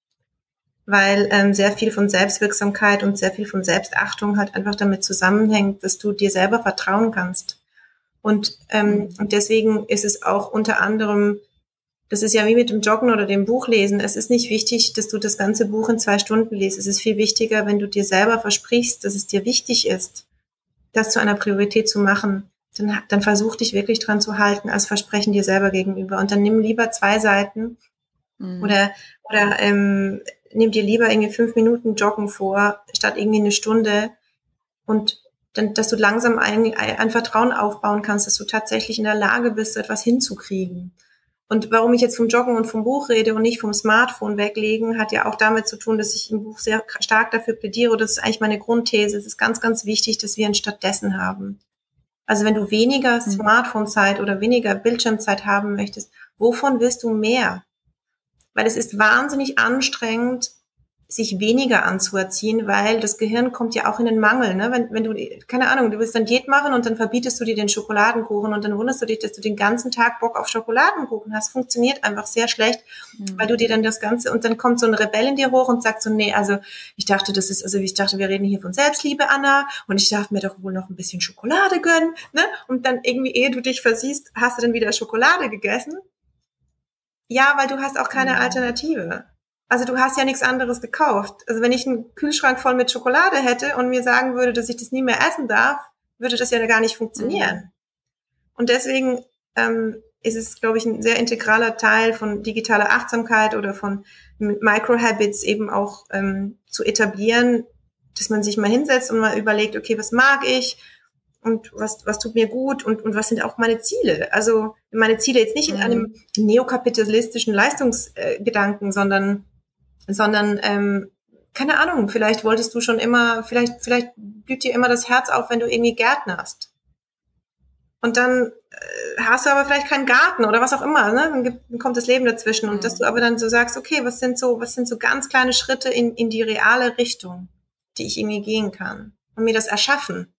weil ähm, sehr viel von Selbstwirksamkeit und sehr viel von Selbstachtung halt einfach damit zusammenhängt, dass du dir selber vertrauen kannst. Und, ähm, und deswegen ist es auch unter anderem, das ist ja wie mit dem Joggen oder dem Buchlesen, es ist nicht wichtig, dass du das ganze Buch in zwei Stunden liest. Es ist viel wichtiger, wenn du dir selber versprichst, dass es dir wichtig ist, das zu einer Priorität zu machen. Dann, dann versuch dich wirklich dran zu halten als Versprechen dir selber gegenüber. Und dann nimm lieber zwei Seiten mhm. oder, oder ähm, nimm dir lieber irgendwie fünf Minuten Joggen vor, statt irgendwie eine Stunde und dann, dass du langsam ein, ein Vertrauen aufbauen kannst, dass du tatsächlich in der Lage bist, etwas hinzukriegen. Und warum ich jetzt vom Joggen und vom Buch rede und nicht vom Smartphone weglegen, hat ja auch damit zu tun, dass ich im Buch sehr stark dafür plädiere. Das ist eigentlich meine Grundthese. Es ist ganz, ganz wichtig, dass wir ein stattdessen haben. Also wenn du weniger mhm. Smartphone-Zeit oder weniger Bildschirmzeit haben möchtest, wovon willst du mehr? Weil es ist wahnsinnig anstrengend, sich weniger anzuerziehen, weil das Gehirn kommt ja auch in den Mangel. Ne? Wenn, wenn du, keine Ahnung, du willst dann Diät machen und dann verbietest du dir den Schokoladenkuchen und dann wunderst du dich, dass du den ganzen Tag Bock auf Schokoladenkuchen hast. Funktioniert einfach sehr schlecht, mhm. weil du dir dann das Ganze, und dann kommt so ein Rebell in dir hoch und sagt so, nee, also ich dachte, das ist, also ich dachte, wir reden hier von Selbstliebe, Anna, und ich darf mir doch wohl noch ein bisschen Schokolade gönnen, ne? Und dann irgendwie, ehe du dich versiehst, hast du dann wieder Schokolade gegessen ja, weil du hast auch keine. Alternative. Also du hast ja nichts anderes gekauft. Also wenn ich einen Kühlschrank voll mit Schokolade hätte und mir sagen würde, dass ich das nie mehr essen darf, würde das ja gar nicht funktionieren. Mhm. Und deswegen ähm, ist es, glaube ich, ein sehr integraler Teil von digitaler Achtsamkeit oder von Microhabits eben auch ähm, zu etablieren, dass man sich mal hinsetzt und mal überlegt, okay, was mag ich? Und was, was tut mir gut und, und was sind auch meine Ziele. Also meine Ziele jetzt nicht in einem mhm. neokapitalistischen Leistungsgedanken, sondern, sondern ähm, keine Ahnung, vielleicht wolltest du schon immer, vielleicht, vielleicht blüht dir immer das Herz auf, wenn du irgendwie gärtnerst. Und dann äh, hast du aber vielleicht keinen Garten oder was auch immer, ne? Dann, gibt, dann kommt das Leben dazwischen. Und dass du aber dann so sagst, okay, was sind so, was sind so ganz kleine Schritte in, in die reale Richtung, die ich irgendwie gehen kann und mir das erschaffen.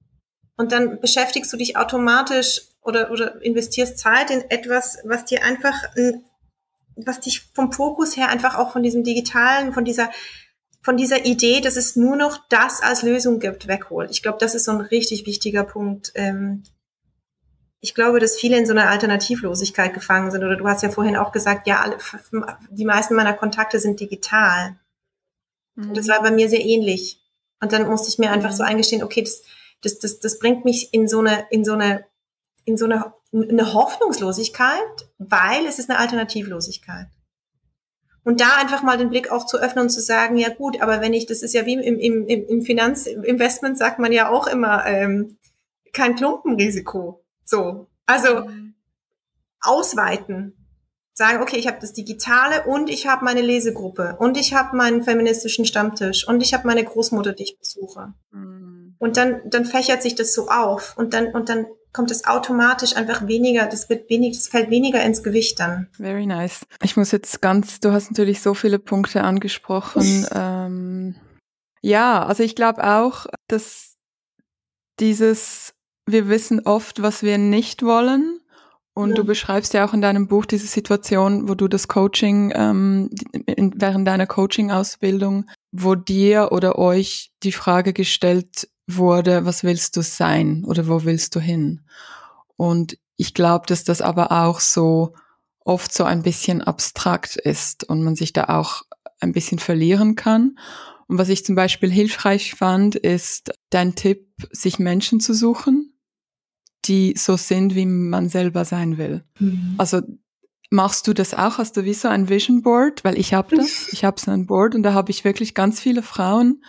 Und dann beschäftigst du dich automatisch oder, oder investierst Zeit in etwas, was dir einfach, was dich vom Fokus her einfach auch von diesem digitalen, von dieser, von dieser Idee, dass es nur noch das als Lösung gibt, wegholt. Ich glaube, das ist so ein richtig wichtiger Punkt. Ähm, ich glaube, dass viele in so einer Alternativlosigkeit gefangen sind. Oder du hast ja vorhin auch gesagt, ja, alle, die meisten meiner Kontakte sind digital. Mhm. Und das war bei mir sehr ähnlich. Und dann musste ich mir einfach so eingestehen, okay, das, das, das, das bringt mich in so eine, in so eine, in so eine, eine Hoffnungslosigkeit, weil es ist eine Alternativlosigkeit. Und da einfach mal den Blick auch zu öffnen und zu sagen, ja gut, aber wenn ich, das ist ja wie im, im, im Finanzinvestment sagt man ja auch immer, ähm, kein Klumpenrisiko. So, also ausweiten. Sagen, okay, ich habe das Digitale und ich habe meine Lesegruppe und ich habe meinen feministischen Stammtisch und ich habe meine Großmutter, die ich besuche. Mhm. Und dann, dann fächert sich das so auf und dann, und dann kommt es automatisch einfach weniger, das wird wenig, das fällt weniger ins Gewicht dann. Very nice. Ich muss jetzt ganz, du hast natürlich so viele Punkte angesprochen. ähm, ja, also ich glaube auch, dass dieses wir wissen oft, was wir nicht wollen. Und ja. du beschreibst ja auch in deinem Buch diese Situation, wo du das Coaching, ähm, während deiner Coaching-Ausbildung, wo dir oder euch die Frage gestellt wurde, was willst du sein oder wo willst du hin? Und ich glaube, dass das aber auch so oft so ein bisschen abstrakt ist und man sich da auch ein bisschen verlieren kann. Und was ich zum Beispiel hilfreich fand, ist dein Tipp, sich Menschen zu suchen, die so sind, wie man selber sein will. Mhm. Also machst du das auch? Hast du wie so ein Vision Board? Weil ich habe das. Ich habe so ein Board und da habe ich wirklich ganz viele Frauen,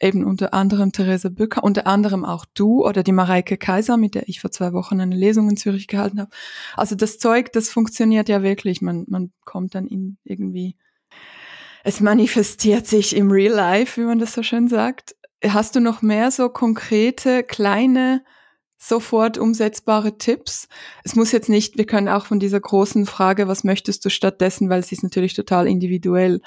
eben unter anderem Therese Bücker, unter anderem auch du oder die Mareike Kaiser, mit der ich vor zwei Wochen eine Lesung in Zürich gehalten habe. Also das Zeug, das funktioniert ja wirklich. Man, man kommt dann in irgendwie, es manifestiert sich im Real Life, wie man das so schön sagt. Hast du noch mehr so konkrete, kleine sofort umsetzbare Tipps. Es muss jetzt nicht, wir können auch von dieser großen Frage, was möchtest du stattdessen, weil sie ist natürlich total individuell.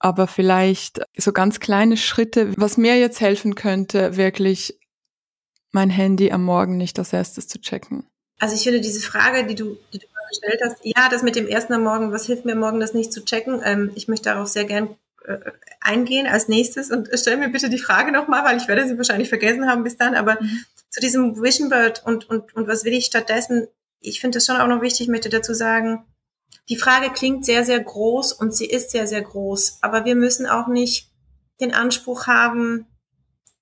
Aber vielleicht so ganz kleine Schritte, was mir jetzt helfen könnte, wirklich mein Handy am Morgen nicht als erstes zu checken. Also ich finde diese Frage, die du, die du gestellt hast, ja, das mit dem ersten am Morgen, was hilft mir morgen, das nicht zu checken? Ähm, ich möchte darauf sehr gern äh, eingehen als nächstes und stell mir bitte die Frage nochmal, weil ich werde sie wahrscheinlich vergessen haben bis dann, aber mhm zu diesem Vision Bird und, und, und was will ich stattdessen? Ich finde das schon auch noch wichtig, möchte dazu sagen, die Frage klingt sehr, sehr groß und sie ist sehr, sehr groß, aber wir müssen auch nicht den Anspruch haben,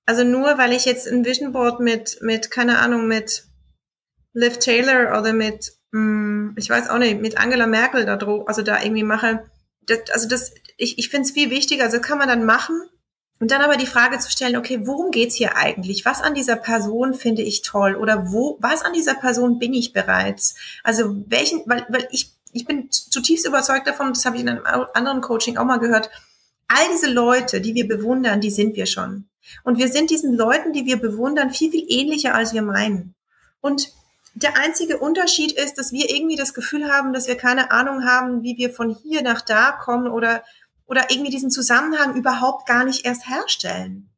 also nur weil ich jetzt ein Vision Board mit, mit, keine Ahnung, mit Liv Taylor oder mit, mh, hm, ich weiß auch nicht, mit Angela Merkel da, also da irgendwie mache, das, also das, ich, ich finde es viel wichtiger, also kann man dann machen, und dann aber die Frage zu stellen, okay, worum geht's hier eigentlich? Was an dieser Person finde ich toll? Oder wo, was an dieser Person bin ich bereits? Also welchen, weil, weil ich, ich bin zutiefst überzeugt davon, das habe ich in einem anderen Coaching auch mal gehört, all diese Leute, die wir bewundern, die sind wir schon. Und wir sind diesen Leuten, die wir bewundern, viel, viel ähnlicher, als wir meinen. Und der einzige Unterschied ist, dass wir irgendwie das Gefühl haben, dass wir keine Ahnung haben, wie wir von hier nach da kommen oder oder irgendwie diesen Zusammenhang überhaupt gar nicht erst herstellen.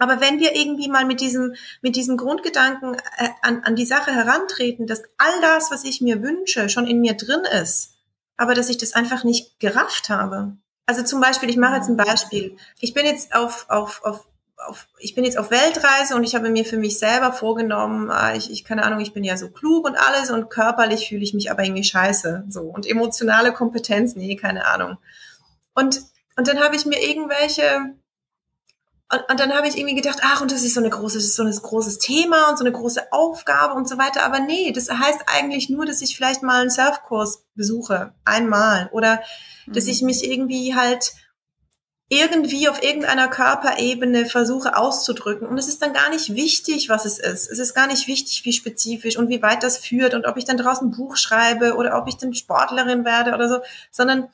Aber wenn wir irgendwie mal mit diesem, mit diesem Grundgedanken äh, an, an die Sache herantreten, dass all das, was ich mir wünsche, schon in mir drin ist, aber dass ich das einfach nicht gerafft habe. Also zum Beispiel, ich mache jetzt ein Beispiel. Ich bin jetzt auf, auf, auf, auf ich bin jetzt auf Weltreise und ich habe mir für mich selber vorgenommen, ah, ich, ich keine Ahnung, ich bin ja so klug und alles und körperlich fühle ich mich aber irgendwie scheiße, so und emotionale Kompetenz, nee, keine Ahnung. Und, und dann habe ich mir irgendwelche, und, und dann habe ich irgendwie gedacht, ach, und das ist so eine große, das ist so ein großes Thema und so eine große Aufgabe und so weiter. Aber nee, das heißt eigentlich nur, dass ich vielleicht mal einen Surfkurs besuche, einmal. Oder mhm. dass ich mich irgendwie halt irgendwie auf irgendeiner Körperebene versuche auszudrücken. Und es ist dann gar nicht wichtig, was es ist. Es ist gar nicht wichtig, wie spezifisch und wie weit das führt und ob ich dann draußen ein Buch schreibe oder ob ich dann Sportlerin werde oder so, sondern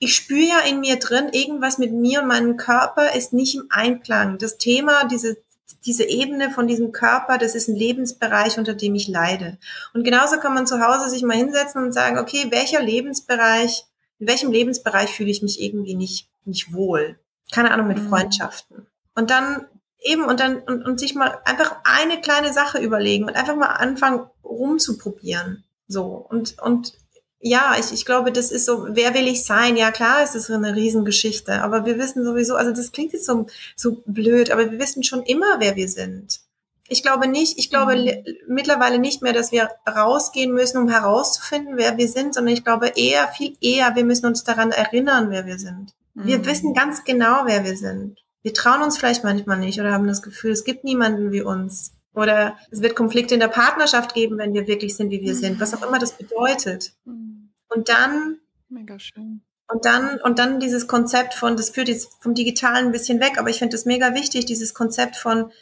ich spüre ja in mir drin, irgendwas mit mir und meinem Körper ist nicht im Einklang. Das Thema, diese, diese Ebene von diesem Körper, das ist ein Lebensbereich, unter dem ich leide. Und genauso kann man zu Hause sich mal hinsetzen und sagen, okay, welcher Lebensbereich, in welchem Lebensbereich fühle ich mich irgendwie nicht, nicht wohl? Keine Ahnung, mit mhm. Freundschaften. Und dann eben, und dann, und, und sich mal einfach eine kleine Sache überlegen und einfach mal anfangen rumzuprobieren. So. Und, und ja, ich, ich glaube, das ist so, wer will ich sein? Ja, klar, es ist eine Riesengeschichte, aber wir wissen sowieso, also das klingt jetzt so, so blöd, aber wir wissen schon immer, wer wir sind. Ich glaube nicht, ich glaube mhm. mittlerweile nicht mehr, dass wir rausgehen müssen, um herauszufinden, wer wir sind, sondern ich glaube eher, viel eher, wir müssen uns daran erinnern, wer wir sind. Mhm. Wir wissen ganz genau, wer wir sind. Wir trauen uns vielleicht manchmal nicht oder haben das Gefühl, es gibt niemanden wie uns. Oder es wird Konflikte in der Partnerschaft geben, wenn wir wirklich sind, wie wir sind, was auch immer das bedeutet. Mhm. Und dann, Mega schön. Und dann, und dann dieses Konzept von, das führt jetzt vom Digitalen ein bisschen weg, aber ich finde das mega wichtig, dieses Konzept von,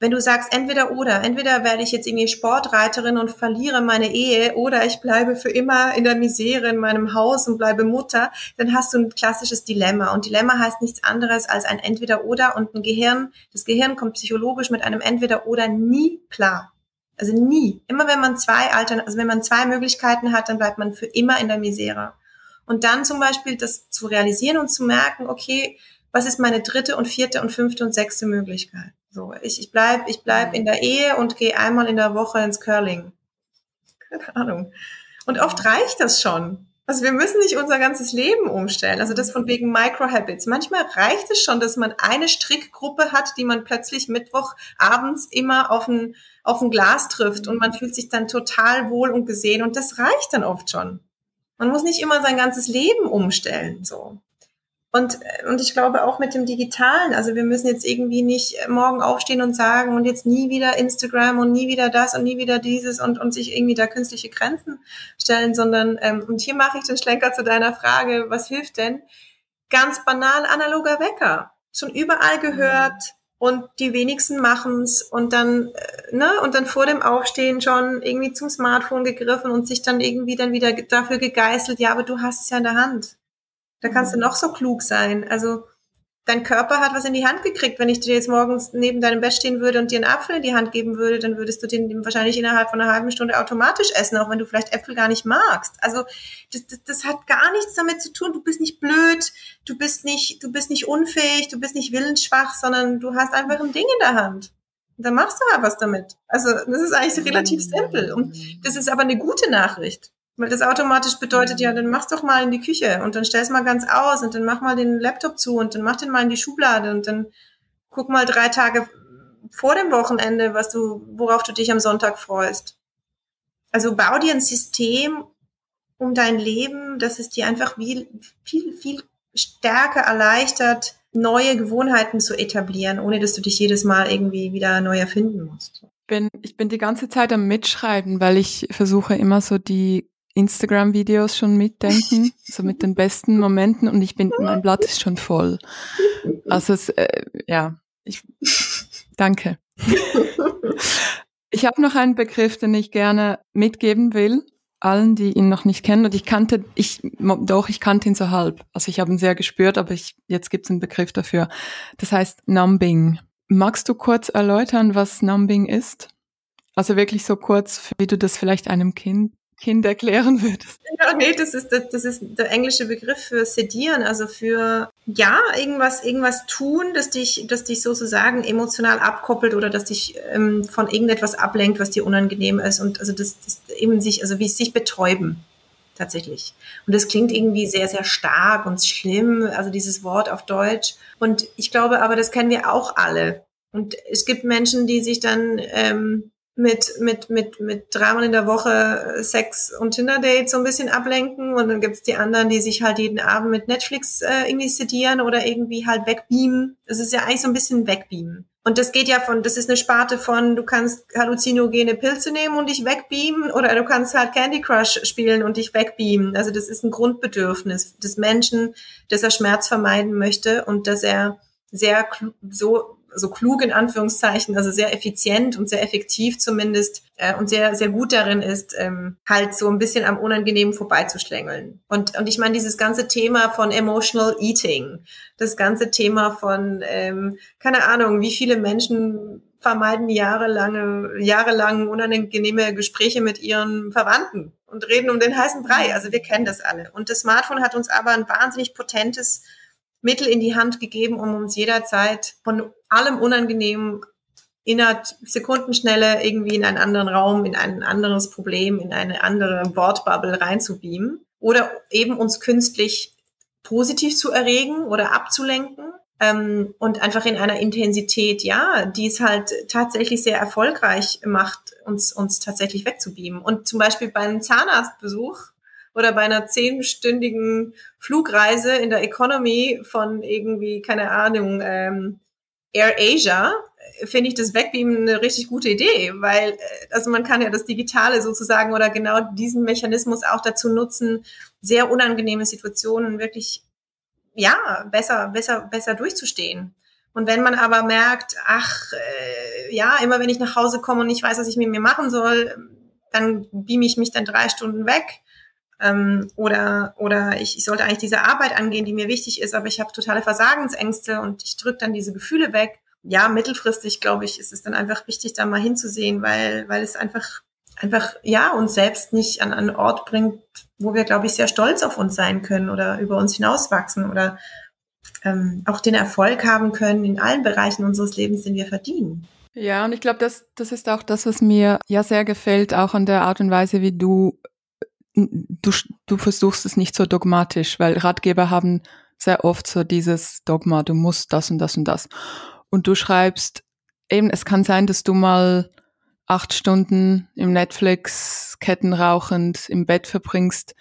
wenn du sagst, entweder oder, entweder werde ich jetzt irgendwie Sportreiterin und verliere meine Ehe oder ich bleibe für immer in der Misere in meinem Haus und bleibe Mutter, dann hast du ein klassisches Dilemma. Und Dilemma heißt nichts anderes als ein entweder oder und ein Gehirn, das Gehirn kommt psychologisch mit einem entweder oder nie klar. Also nie. Immer wenn man zwei Altern, also wenn man zwei Möglichkeiten hat, dann bleibt man für immer in der Misere. Und dann zum Beispiel das zu realisieren und zu merken, okay, was ist meine dritte und vierte und fünfte und sechste Möglichkeit? So, ich, ich bleib, ich bleib in der Ehe und gehe einmal in der Woche ins Curling. Keine Ahnung. Und oft reicht das schon. Also wir müssen nicht unser ganzes Leben umstellen. Also das von wegen Microhabits. Manchmal reicht es schon, dass man eine Strickgruppe hat, die man plötzlich Mittwoch abends immer auf ein, auf ein Glas trifft und man fühlt sich dann total wohl und gesehen und das reicht dann oft schon. Man muss nicht immer sein ganzes Leben umstellen, so. Und, und ich glaube auch mit dem Digitalen, also wir müssen jetzt irgendwie nicht morgen aufstehen und sagen und jetzt nie wieder Instagram und nie wieder das und nie wieder dieses und, und sich irgendwie da künstliche Grenzen stellen, sondern, ähm, und hier mache ich den Schlenker zu deiner Frage, was hilft denn? Ganz banal analoger Wecker. Schon überall gehört und die wenigsten machen's und dann, äh, ne, und dann vor dem Aufstehen schon irgendwie zum Smartphone gegriffen und sich dann irgendwie dann wieder dafür gegeißelt, ja, aber du hast es ja in der Hand. Da kannst du noch so klug sein. Also dein Körper hat was in die Hand gekriegt. Wenn ich dir jetzt morgens neben deinem Bett stehen würde und dir einen Apfel in die Hand geben würde, dann würdest du den wahrscheinlich innerhalb von einer halben Stunde automatisch essen, auch wenn du vielleicht Äpfel gar nicht magst. Also das, das, das hat gar nichts damit zu tun. Du bist nicht blöd, du bist nicht, du bist nicht unfähig, du bist nicht willensschwach, sondern du hast einfach ein Ding in der Hand. Und dann machst du halt was damit. Also das ist eigentlich relativ simpel. Und das ist aber eine gute Nachricht. Weil das automatisch bedeutet, ja, dann mach's doch mal in die Küche und dann stell's mal ganz aus und dann mach mal den Laptop zu und dann mach den mal in die Schublade und dann guck mal drei Tage vor dem Wochenende, was du, worauf du dich am Sonntag freust. Also bau dir ein System um dein Leben, dass es dir einfach viel, viel, viel stärker erleichtert, neue Gewohnheiten zu etablieren, ohne dass du dich jedes Mal irgendwie wieder neu erfinden musst. Bin, ich bin die ganze Zeit am Mitschreiben, weil ich versuche immer so die Instagram-Videos schon mitdenken, so mit den besten Momenten und ich bin, mein Blatt ist schon voll. Also es, äh, ja, ich danke. Ich habe noch einen Begriff, den ich gerne mitgeben will, allen, die ihn noch nicht kennen. Und ich kannte, ich doch, ich kannte ihn so halb. Also ich habe ihn sehr gespürt, aber ich, jetzt gibt es einen Begriff dafür. Das heißt Numbing. Magst du kurz erläutern, was Numbing ist? Also wirklich so kurz, wie du das vielleicht einem Kind Kind erklären würdest. Ja, nee, das ist, das, ist der englische Begriff für sedieren, also für, ja, irgendwas, irgendwas tun, das dich, das dich sozusagen emotional abkoppelt oder das dich ähm, von irgendetwas ablenkt, was dir unangenehm ist und also das, das eben sich, also wie es sich betäuben tatsächlich. Und das klingt irgendwie sehr, sehr stark und schlimm, also dieses Wort auf Deutsch. Und ich glaube aber, das kennen wir auch alle. Und es gibt Menschen, die sich dann ähm, mit, mit, mit, mit dreimal in der Woche Sex und Tinder-Dates so ein bisschen ablenken und dann gibt's die anderen, die sich halt jeden Abend mit Netflix äh, irgendwie sedieren oder irgendwie halt wegbeamen. Das ist ja eigentlich so ein bisschen wegbeamen. Und das geht ja von, das ist eine Sparte von, du kannst halluzinogene Pilze nehmen und dich wegbeamen oder du kannst halt Candy Crush spielen und dich wegbeamen. Also das ist ein Grundbedürfnis des Menschen, dass er Schmerz vermeiden möchte und dass er sehr so so klug in Anführungszeichen, also sehr effizient und sehr effektiv zumindest äh, und sehr, sehr gut darin ist, ähm, halt so ein bisschen am Unangenehmen vorbeizuschlängeln. Und, und ich meine, dieses ganze Thema von Emotional Eating, das ganze Thema von, ähm, keine Ahnung, wie viele Menschen vermeiden jahrelange, jahrelang unangenehme Gespräche mit ihren Verwandten und reden um den heißen Brei. Also wir kennen das alle. Und das Smartphone hat uns aber ein wahnsinnig potentes Mittel in die Hand gegeben, um uns jederzeit von allem Unangenehmen innerhalb Sekundenschnelle irgendwie in einen anderen Raum, in ein anderes Problem, in eine andere Wortbubble reinzubeamen oder eben uns künstlich positiv zu erregen oder abzulenken ähm, und einfach in einer Intensität, ja, die es halt tatsächlich sehr erfolgreich macht, uns, uns tatsächlich wegzubeamen. Und zum Beispiel bei einem Zahnarztbesuch oder bei einer zehnstündigen Flugreise in der Economy von irgendwie, keine Ahnung, ähm, Air Asia, finde ich das Wegbeamen eine richtig gute Idee, weil äh, also man kann ja das Digitale sozusagen oder genau diesen Mechanismus auch dazu nutzen, sehr unangenehme Situationen wirklich ja, besser, besser, besser durchzustehen. Und wenn man aber merkt, ach, äh, ja, immer wenn ich nach Hause komme und nicht weiß, was ich mit mir machen soll, dann beame ich mich dann drei Stunden weg. Ähm, oder oder ich, ich sollte eigentlich diese Arbeit angehen, die mir wichtig ist, aber ich habe totale Versagensängste und ich drücke dann diese Gefühle weg. Ja, mittelfristig, glaube ich, ist es dann einfach wichtig, da mal hinzusehen, weil, weil es einfach, einfach, ja, uns selbst nicht an einen Ort bringt, wo wir, glaube ich, sehr stolz auf uns sein können oder über uns hinauswachsen oder ähm, auch den Erfolg haben können in allen Bereichen unseres Lebens, den wir verdienen. Ja, und ich glaube, das, das ist auch das, was mir ja sehr gefällt, auch an der Art und Weise, wie du, du, du versuchst es nicht so dogmatisch, weil Ratgeber haben sehr oft so dieses Dogma, du musst das und das und das. Und du schreibst, eben, es kann sein, dass du mal acht Stunden im Netflix kettenrauchend im Bett verbringst,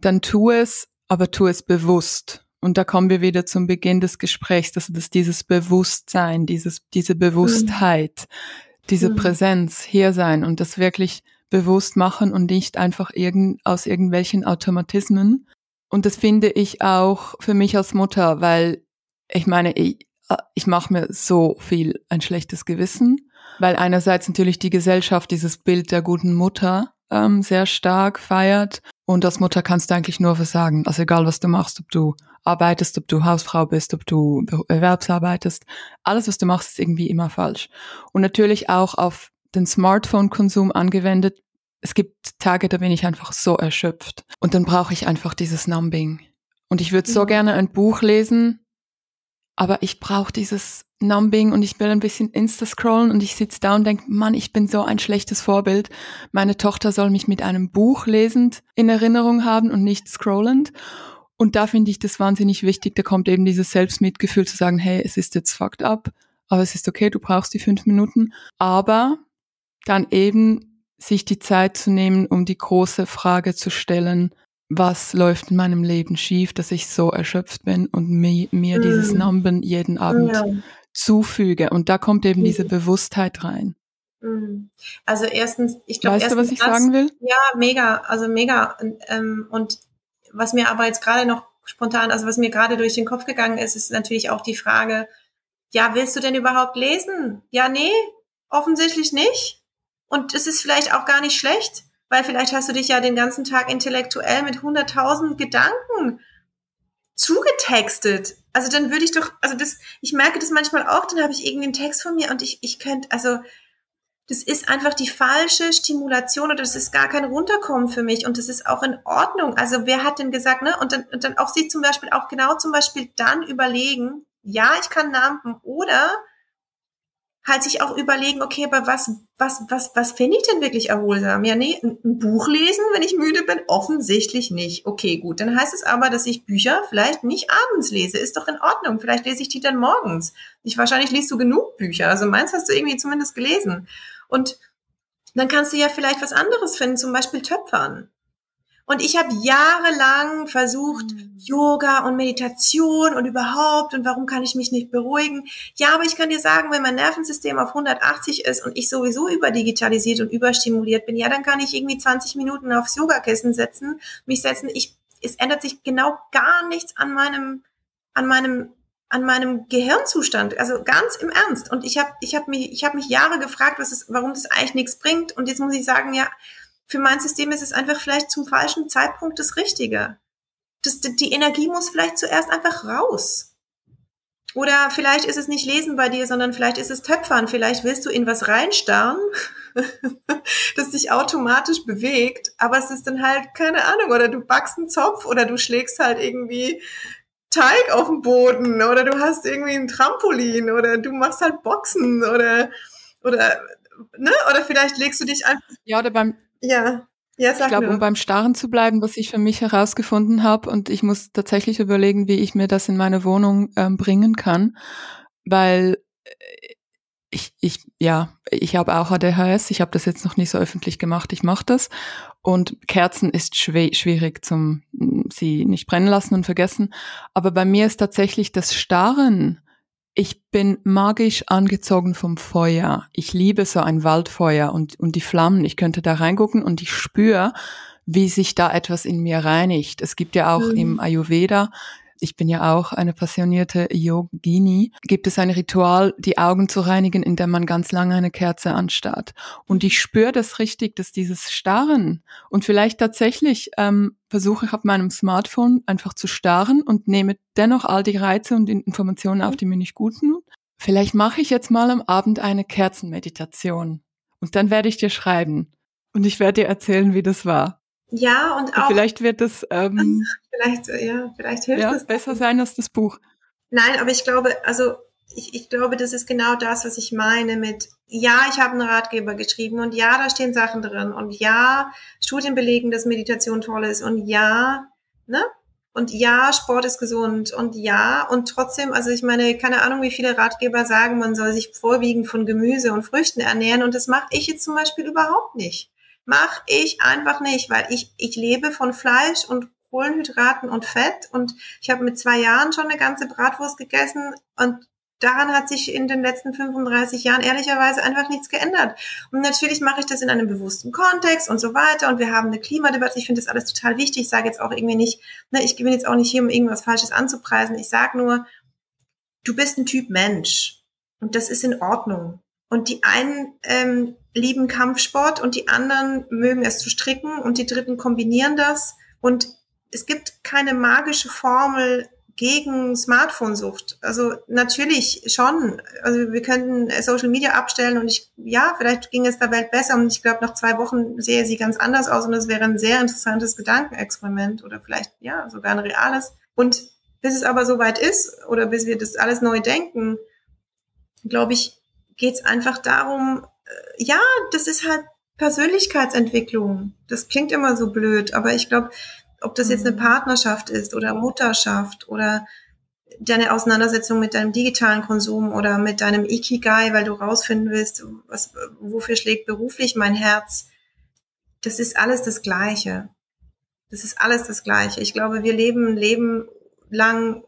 dann tu es, aber tu es bewusst. Und da kommen wir wieder zum Beginn des Gesprächs, dass das dieses Bewusstsein, dieses, diese Bewusstheit, mhm. diese mhm. Präsenz hier sein und das wirklich bewusst machen und nicht einfach irgend, aus irgendwelchen Automatismen. Und das finde ich auch für mich als Mutter, weil ich meine, ich, ich mache mir so viel ein schlechtes Gewissen weil einerseits natürlich die Gesellschaft dieses Bild der guten Mutter ähm, sehr stark feiert und als Mutter kannst du eigentlich nur versagen. Also egal, was du machst, ob du arbeitest, ob du Hausfrau bist, ob du Erwerbsarbeitest, alles, was du machst, ist irgendwie immer falsch. Und natürlich auch auf den Smartphone-Konsum angewendet. Es gibt Tage, da bin ich einfach so erschöpft. Und dann brauche ich einfach dieses Numbing. Und ich würde so gerne ein Buch lesen, aber ich brauche dieses Numbing und ich will ein bisschen Insta-scrollen und ich sitze da und denke, Mann, ich bin so ein schlechtes Vorbild. Meine Tochter soll mich mit einem Buch lesend in Erinnerung haben und nicht scrollend. Und da finde ich das wahnsinnig wichtig. Da kommt eben dieses Selbstmitgefühl zu sagen, hey, es ist jetzt fucked up, aber es ist okay, du brauchst die fünf Minuten. Aber dann eben sich die Zeit zu nehmen, um die große Frage zu stellen, was läuft in meinem Leben schief, dass ich so erschöpft bin und mir, mir mm. dieses Numben jeden Abend ja. zufüge. Und da kommt eben mm. diese Bewusstheit rein. Mm. Also erstens, ich glaube, weißt du, was ich das, sagen will? Ja, mega, also mega. Und, ähm, und was mir aber jetzt gerade noch spontan, also was mir gerade durch den Kopf gegangen ist, ist natürlich auch die Frage, ja, willst du denn überhaupt lesen? Ja, nee, offensichtlich nicht. Und es ist vielleicht auch gar nicht schlecht weil vielleicht hast du dich ja den ganzen Tag intellektuell mit hunderttausend Gedanken zugetextet. Also dann würde ich doch, also das, ich merke das manchmal auch, dann habe ich irgendwie einen Text von mir und ich, ich könnte, also das ist einfach die falsche Stimulation oder das ist gar kein Runterkommen für mich und das ist auch in Ordnung. Also wer hat denn gesagt, ne? Und dann, und dann auch sich zum Beispiel auch genau zum Beispiel dann überlegen, ja, ich kann nampen oder halt sich auch überlegen, okay, aber was, was, was, was finde ich denn wirklich erholsam? Ja, nee, ein, Buch lesen, wenn ich müde bin? Offensichtlich nicht. Okay, gut. Dann heißt es aber, dass ich Bücher vielleicht nicht abends lese. Ist doch in Ordnung. Vielleicht lese ich die dann morgens. Ich wahrscheinlich liest du genug Bücher. Also meins hast du irgendwie zumindest gelesen. Und dann kannst du ja vielleicht was anderes finden, zum Beispiel Töpfern. Und ich habe jahrelang versucht, mhm. Yoga und Meditation und überhaupt und warum kann ich mich nicht beruhigen? Ja, aber ich kann dir sagen, wenn mein Nervensystem auf 180 ist und ich sowieso überdigitalisiert und überstimuliert bin, ja, dann kann ich irgendwie 20 Minuten aufs Yogakissen setzen, mich setzen. Ich, es ändert sich genau gar nichts an meinem, an meinem an meinem Gehirnzustand, also ganz im Ernst. Und ich habe ich hab mich, ich hab mich Jahre gefragt, was ist, warum das eigentlich nichts bringt. Und jetzt muss ich sagen, ja, für mein System ist es einfach vielleicht zum falschen Zeitpunkt das Richtige. Das, die Energie muss vielleicht zuerst einfach raus. Oder vielleicht ist es nicht Lesen bei dir, sondern vielleicht ist es Töpfern. Vielleicht willst du in was reinstarren, das dich automatisch bewegt, aber es ist dann halt, keine Ahnung, oder du backst einen Zopf oder du schlägst halt irgendwie Teig auf dem Boden oder du hast irgendwie ein Trampolin oder du machst halt Boxen oder, oder, ne, oder vielleicht legst du dich einfach. Ja, oder beim, ja. Ja, ich glaube, um beim Starren zu bleiben, was ich für mich herausgefunden habe, und ich muss tatsächlich überlegen, wie ich mir das in meine Wohnung ähm, bringen kann, weil äh, ich, ich, ja, ich habe auch ADHS. Ich habe das jetzt noch nicht so öffentlich gemacht. Ich mache das. Und Kerzen ist schwer, schwierig zum sie nicht brennen lassen und vergessen. Aber bei mir ist tatsächlich das Starren ich bin magisch angezogen vom Feuer. Ich liebe so ein Waldfeuer und, und die Flammen. Ich könnte da reingucken und ich spüre, wie sich da etwas in mir reinigt. Es gibt ja auch mhm. im Ayurveda ich bin ja auch eine passionierte Yogini, gibt es ein Ritual, die Augen zu reinigen, in dem man ganz lange eine Kerze anstarrt. Und ich spüre das richtig, dass dieses Starren und vielleicht tatsächlich ähm, versuche ich auf meinem Smartphone einfach zu starren und nehme dennoch all die Reize und Informationen auf, die mir nicht gut tun. Vielleicht mache ich jetzt mal am Abend eine Kerzenmeditation und dann werde ich dir schreiben und ich werde dir erzählen, wie das war. Ja, und auch. Vielleicht wird es. Ähm, vielleicht, ja, vielleicht hilft ja, es. Besser sein als das Buch. Nein, aber ich glaube, also ich, ich glaube, das ist genau das, was ich meine mit, ja, ich habe einen Ratgeber geschrieben und ja, da stehen Sachen drin und ja, Studien belegen, dass Meditation toll ist und ja, ne? Und ja, Sport ist gesund und ja, und trotzdem, also ich meine, keine Ahnung, wie viele Ratgeber sagen, man soll sich vorwiegend von Gemüse und Früchten ernähren und das mache ich jetzt zum Beispiel überhaupt nicht. Mach ich einfach nicht, weil ich, ich lebe von Fleisch und Kohlenhydraten und Fett und ich habe mit zwei Jahren schon eine ganze Bratwurst gegessen und daran hat sich in den letzten 35 Jahren ehrlicherweise einfach nichts geändert. Und natürlich mache ich das in einem bewussten Kontext und so weiter. Und wir haben eine Klimadebatte. Ich finde das alles total wichtig. Ich sage jetzt auch irgendwie nicht, ne, ich bin jetzt auch nicht hier, um irgendwas Falsches anzupreisen. Ich sage nur, du bist ein Typ Mensch. Und das ist in Ordnung. Und die einen ähm, lieben Kampfsport und die anderen mögen es zu stricken und die dritten kombinieren das. Und es gibt keine magische Formel gegen Smartphone-Sucht. Also natürlich schon. Also wir könnten Social Media abstellen und ich, ja, vielleicht ging es der Welt besser und ich glaube, nach zwei Wochen sehe sie ganz anders aus und das wäre ein sehr interessantes Gedankenexperiment oder vielleicht, ja, sogar ein reales. Und bis es aber soweit ist oder bis wir das alles neu denken, glaube ich, geht es einfach darum, ja, das ist halt Persönlichkeitsentwicklung. Das klingt immer so blöd, aber ich glaube, ob das jetzt eine mhm. Partnerschaft ist oder Mutterschaft oder deine Auseinandersetzung mit deinem digitalen Konsum oder mit deinem Ikigai, weil du rausfinden willst, was, wofür schlägt beruflich mein Herz. Das ist alles das Gleiche. Das ist alles das Gleiche. Ich glaube, wir leben ein Leben lang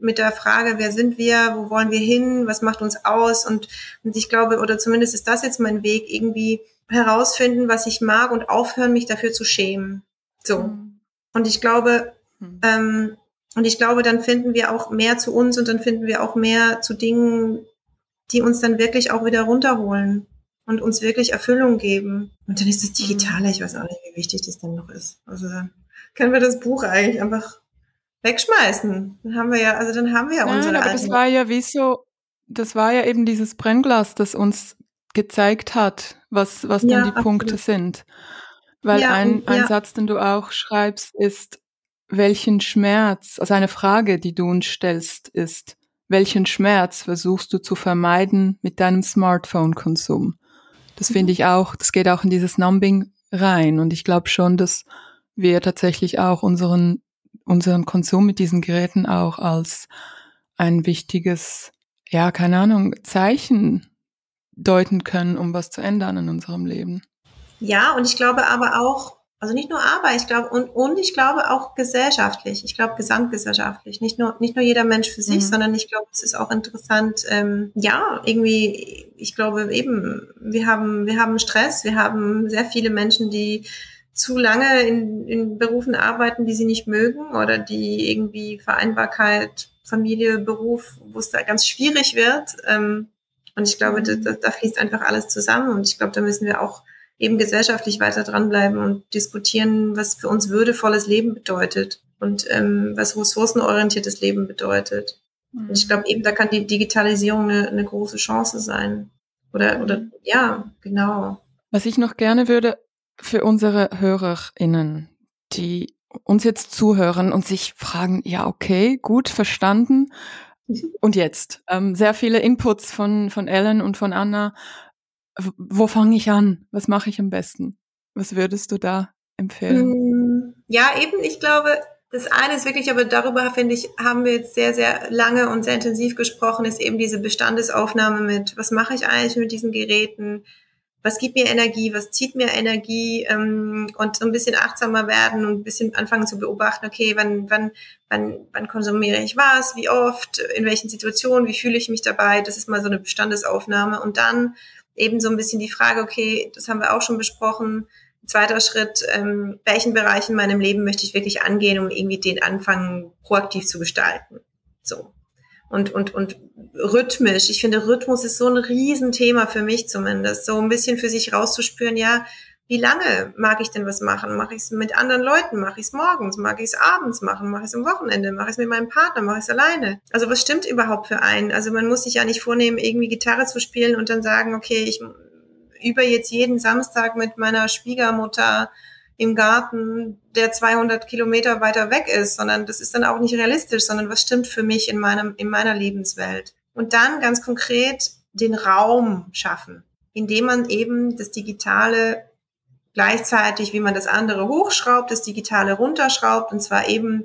mit der Frage, wer sind wir, wo wollen wir hin, was macht uns aus und, und ich glaube, oder zumindest ist das jetzt mein Weg, irgendwie herausfinden, was ich mag und aufhören, mich dafür zu schämen. So. Mhm. Und ich glaube, mhm. ähm, und ich glaube, dann finden wir auch mehr zu uns und dann finden wir auch mehr zu Dingen, die uns dann wirklich auch wieder runterholen und uns wirklich Erfüllung geben. Und dann ist das Digitale, ich weiß auch nicht, wie wichtig das dann noch ist. Also können wir das Buch eigentlich einfach wegschmeißen. Dann haben wir ja, also dann haben wir ja Nein, unsere aber das war ja wie so, das war ja eben dieses Brennglas, das uns gezeigt hat, was, was ja, denn die absolut. Punkte sind. Weil ja, ein, ein ja. Satz, den du auch schreibst, ist, welchen Schmerz, also eine Frage, die du uns stellst, ist, welchen Schmerz versuchst du zu vermeiden mit deinem Smartphone-Konsum? Das mhm. finde ich auch, das geht auch in dieses Numbing rein. Und ich glaube schon, dass wir tatsächlich auch unseren unseren Konsum mit diesen Geräten auch als ein wichtiges, ja, keine Ahnung, Zeichen deuten können, um was zu ändern in unserem Leben. Ja, und ich glaube aber auch, also nicht nur aber, ich glaube, und, und ich glaube auch gesellschaftlich, ich glaube gesamtgesellschaftlich, nicht nur, nicht nur jeder Mensch für sich, mhm. sondern ich glaube, es ist auch interessant, ähm, ja, irgendwie, ich glaube eben, wir haben, wir haben Stress, wir haben sehr viele Menschen, die zu lange in, in Berufen arbeiten, die sie nicht mögen oder die irgendwie Vereinbarkeit, Familie, Beruf, wo es da ganz schwierig wird. Ähm, und ich glaube, da, da fließt einfach alles zusammen. Und ich glaube, da müssen wir auch eben gesellschaftlich weiter dranbleiben und diskutieren, was für uns würdevolles Leben bedeutet und ähm, was ressourcenorientiertes Leben bedeutet. Mhm. Und ich glaube eben, da kann die Digitalisierung eine, eine große Chance sein. Oder, oder ja, genau. Was ich noch gerne würde für unsere HörerInnen, die uns jetzt zuhören und sich fragen, ja, okay, gut, verstanden. Und jetzt? Ähm, sehr viele Inputs von, von Ellen und von Anna. Wo fange ich an? Was mache ich am besten? Was würdest du da empfehlen? Hm, ja, eben, ich glaube, das eine ist wirklich, aber darüber finde ich, haben wir jetzt sehr, sehr lange und sehr intensiv gesprochen, ist eben diese Bestandesaufnahme mit, was mache ich eigentlich mit diesen Geräten? Was gibt mir Energie? Was zieht mir Energie? Ähm, und so ein bisschen achtsamer werden und ein bisschen anfangen zu beobachten, okay, wann, wann, wann, wann konsumiere ich was? Wie oft? In welchen Situationen? Wie fühle ich mich dabei? Das ist mal so eine Bestandesaufnahme. Und dann eben so ein bisschen die Frage, okay, das haben wir auch schon besprochen, Zweiter Schritt, ähm, welchen Bereich in meinem Leben möchte ich wirklich angehen, um irgendwie den Anfang proaktiv zu gestalten. So. Und, und, und rhythmisch. Ich finde, Rhythmus ist so ein Riesenthema für mich zumindest. So ein bisschen für sich rauszuspüren, ja, wie lange mag ich denn was machen? Mache ich es mit anderen Leuten? Mache ich es morgens? Mag ich es abends machen? Mache ich es am Wochenende? Mache ich es mit meinem Partner? Mache ich es alleine? Also was stimmt überhaupt für einen? Also man muss sich ja nicht vornehmen, irgendwie Gitarre zu spielen und dann sagen, okay, ich über jetzt jeden Samstag mit meiner Schwiegermutter im Garten, der 200 Kilometer weiter weg ist, sondern das ist dann auch nicht realistisch, sondern was stimmt für mich in meinem, in meiner Lebenswelt. Und dann ganz konkret den Raum schaffen, indem man eben das Digitale gleichzeitig, wie man das andere hochschraubt, das Digitale runterschraubt, und zwar eben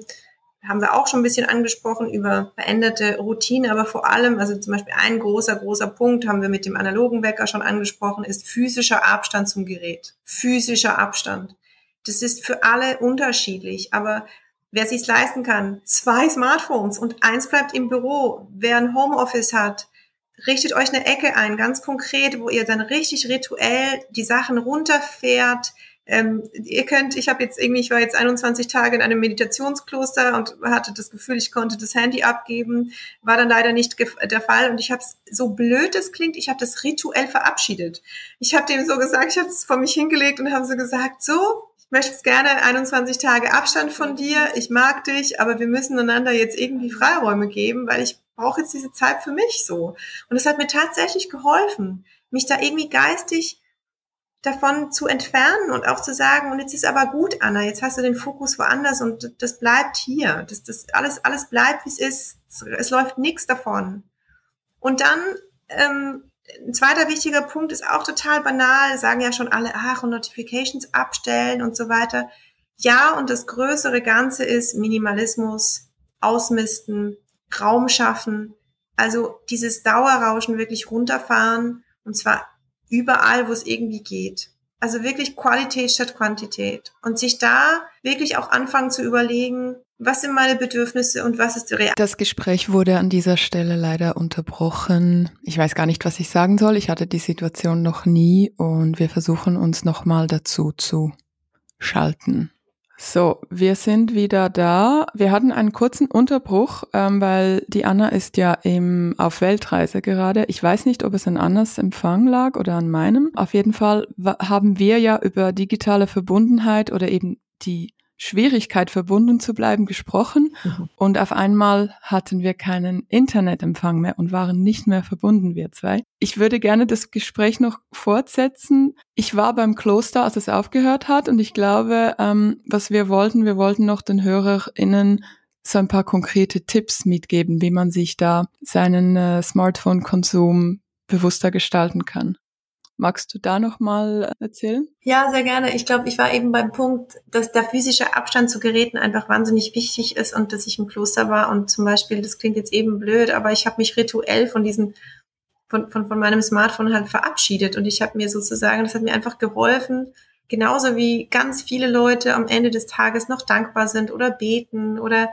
haben wir auch schon ein bisschen angesprochen über veränderte Routine, aber vor allem, also zum Beispiel ein großer, großer Punkt haben wir mit dem analogen Wecker schon angesprochen, ist physischer Abstand zum Gerät. Physischer Abstand. Das ist für alle unterschiedlich, aber wer sich leisten kann, zwei Smartphones und eins bleibt im Büro, wer ein Homeoffice hat, richtet euch eine Ecke ein, ganz konkret, wo ihr dann richtig rituell die Sachen runterfährt, ähm, ihr könnt, ich habe jetzt irgendwie, ich war jetzt 21 Tage in einem Meditationskloster und hatte das Gefühl, ich konnte das Handy abgeben, war dann leider nicht der Fall und ich habe es, so blöd es klingt, ich habe das rituell verabschiedet. Ich habe dem so gesagt, ich habe es vor mich hingelegt und habe so gesagt, so, ich möchte gerne 21 Tage Abstand von dir, ich mag dich, aber wir müssen einander jetzt irgendwie Freiräume geben, weil ich brauche jetzt diese Zeit für mich so. Und es hat mir tatsächlich geholfen, mich da irgendwie geistig davon zu entfernen und auch zu sagen, und jetzt ist aber gut, Anna, jetzt hast du den Fokus woanders und das bleibt hier. Das, das alles, alles bleibt, wie es ist. Es, es läuft nichts davon. Und dann, ähm, ein zweiter wichtiger Punkt ist auch total banal, sagen ja schon alle, ach, und Notifications abstellen und so weiter. Ja, und das größere Ganze ist Minimalismus, Ausmisten, Raum schaffen, also dieses Dauerrauschen wirklich runterfahren und zwar überall, wo es irgendwie geht. Also wirklich Qualität statt Quantität. Und sich da wirklich auch anfangen zu überlegen, was sind meine Bedürfnisse und was ist real. Das Gespräch wurde an dieser Stelle leider unterbrochen. Ich weiß gar nicht, was ich sagen soll. Ich hatte die Situation noch nie und wir versuchen uns nochmal dazu zu schalten. So, wir sind wieder da. Wir hatten einen kurzen Unterbruch, ähm, weil die Anna ist ja im, auf Weltreise gerade. Ich weiß nicht, ob es an Annas Empfang lag oder an meinem. Auf jeden Fall haben wir ja über digitale Verbundenheit oder eben die Schwierigkeit verbunden zu bleiben gesprochen mhm. und auf einmal hatten wir keinen Internetempfang mehr und waren nicht mehr verbunden, wir zwei. Ich würde gerne das Gespräch noch fortsetzen. Ich war beim Kloster, als es aufgehört hat und ich glaube, ähm, was wir wollten, wir wollten noch den HörerInnen so ein paar konkrete Tipps mitgeben, wie man sich da seinen äh, Smartphone-Konsum bewusster gestalten kann. Magst du da noch mal erzählen? Ja, sehr gerne. Ich glaube, ich war eben beim Punkt, dass der physische Abstand zu Geräten einfach wahnsinnig wichtig ist und dass ich im Kloster war und zum Beispiel, das klingt jetzt eben blöd, aber ich habe mich rituell von diesem von, von, von meinem Smartphone halt verabschiedet und ich habe mir sozusagen, das hat mir einfach geholfen, genauso wie ganz viele Leute am Ende des Tages noch dankbar sind oder beten oder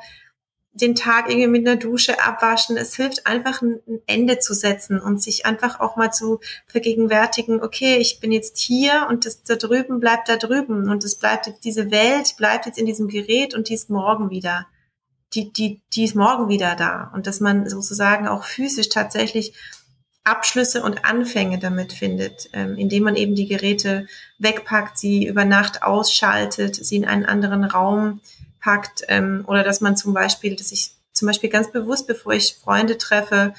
den Tag irgendwie mit einer Dusche abwaschen. Es hilft einfach ein, Ende zu setzen und sich einfach auch mal zu vergegenwärtigen, okay, ich bin jetzt hier und das da drüben bleibt da drüben und es bleibt jetzt, diese Welt bleibt jetzt in diesem Gerät und die ist morgen wieder. Die, die, die ist morgen wieder da. Und dass man sozusagen auch physisch tatsächlich Abschlüsse und Anfänge damit findet, ähm, indem man eben die Geräte wegpackt, sie über Nacht ausschaltet, sie in einen anderen Raum packt ähm, oder dass man zum Beispiel, dass ich zum Beispiel ganz bewusst, bevor ich Freunde treffe,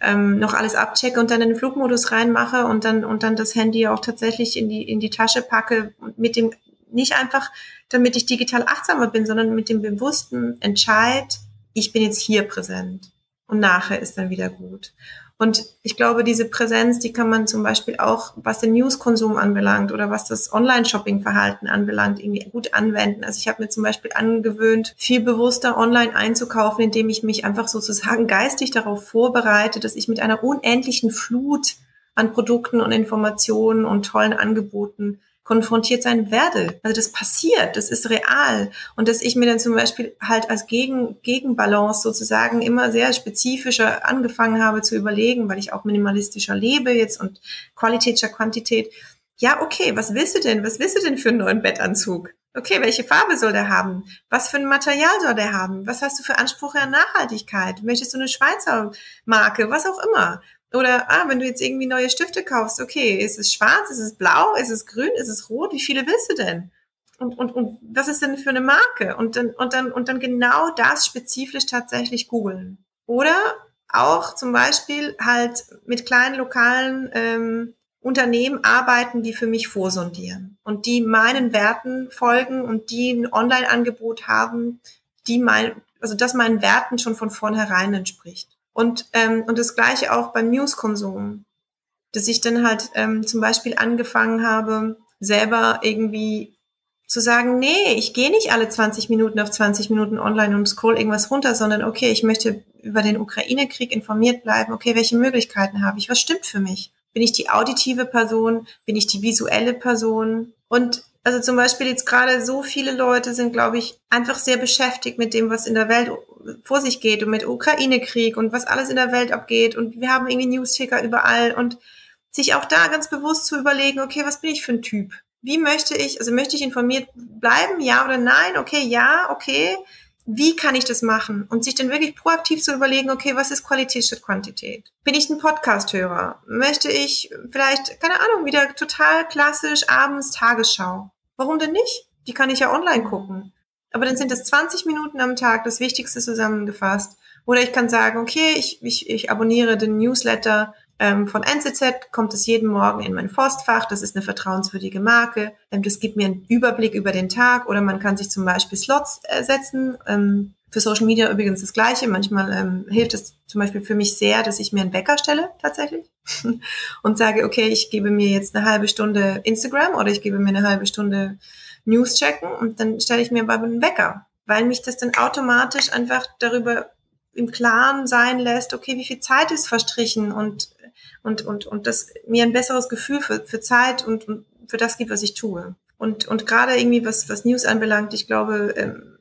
ähm, noch alles abchecke und dann in den Flugmodus reinmache und dann und dann das Handy auch tatsächlich in die in die Tasche packe mit dem nicht einfach, damit ich digital achtsamer bin, sondern mit dem bewussten Entscheid, ich bin jetzt hier präsent und nachher ist dann wieder gut. Und ich glaube, diese Präsenz, die kann man zum Beispiel auch, was den Newskonsum anbelangt oder was das Online-Shopping-Verhalten anbelangt, irgendwie gut anwenden. Also ich habe mir zum Beispiel angewöhnt, viel bewusster online einzukaufen, indem ich mich einfach sozusagen geistig darauf vorbereite, dass ich mit einer unendlichen Flut an Produkten und Informationen und tollen Angeboten konfrontiert sein werde. Also das passiert, das ist real. Und dass ich mir dann zum Beispiel halt als Gegen, Gegenbalance sozusagen immer sehr spezifischer angefangen habe zu überlegen, weil ich auch minimalistischer lebe jetzt und Qualität Quantität. Ja, okay, was willst du denn? Was willst du denn für einen neuen Bettanzug? Okay, welche Farbe soll der haben? Was für ein Material soll der haben? Was hast du für Ansprüche an Nachhaltigkeit? Möchtest du eine Schweizer Marke? Was auch immer. Oder, ah, wenn du jetzt irgendwie neue Stifte kaufst, okay, ist es schwarz, ist es blau, ist es grün, ist es rot, wie viele willst du denn? Und, und, und was ist denn für eine Marke? Und dann, und dann, und dann genau das spezifisch tatsächlich googeln. Oder auch zum Beispiel halt mit kleinen lokalen ähm, Unternehmen arbeiten, die für mich vorsondieren und die meinen Werten folgen und die ein Online-Angebot haben, die mein, also das meinen Werten schon von vornherein entspricht. Und, ähm, und das gleiche auch beim News-Konsum. Dass ich dann halt ähm, zum Beispiel angefangen habe, selber irgendwie zu sagen, nee, ich gehe nicht alle 20 Minuten auf 20 Minuten online und scroll irgendwas runter, sondern okay, ich möchte über den Ukraine-Krieg informiert bleiben. Okay, welche Möglichkeiten habe ich? Was stimmt für mich? Bin ich die auditive Person? Bin ich die visuelle Person? Und also zum Beispiel jetzt gerade so viele Leute sind, glaube ich, einfach sehr beschäftigt mit dem, was in der Welt vor sich geht und mit Ukraine-Krieg und was alles in der Welt abgeht und wir haben irgendwie Newsticker überall und sich auch da ganz bewusst zu überlegen, okay, was bin ich für ein Typ? Wie möchte ich, also möchte ich informiert bleiben, ja oder nein? Okay, ja, okay. Wie kann ich das machen? Und sich dann wirklich proaktiv zu überlegen, okay, was ist Qualität statt Quantität? Bin ich ein Podcast-Hörer? Möchte ich vielleicht, keine Ahnung, wieder total klassisch abends Tagesschau? Warum denn nicht? Die kann ich ja online gucken. Aber dann sind es 20 Minuten am Tag, das Wichtigste zusammengefasst. Oder ich kann sagen, okay, ich, ich, ich abonniere den Newsletter ähm, von NCZ, kommt es jeden Morgen in mein Postfach, das ist eine vertrauenswürdige Marke. Ähm, das gibt mir einen Überblick über den Tag. Oder man kann sich zum Beispiel Slots äh, setzen. Ähm, für Social Media übrigens das Gleiche. Manchmal ähm, hilft es zum Beispiel für mich sehr, dass ich mir einen Wecker stelle tatsächlich und sage, okay, ich gebe mir jetzt eine halbe Stunde Instagram oder ich gebe mir eine halbe Stunde News checken und dann stelle ich mir aber einen Wecker, weil mich das dann automatisch einfach darüber im Klaren sein lässt, okay, wie viel Zeit ist verstrichen und, und, und, und das mir ein besseres Gefühl für, für Zeit und, und für das gibt, was ich tue. Und, und gerade irgendwie, was, was News anbelangt, ich glaube, ähm,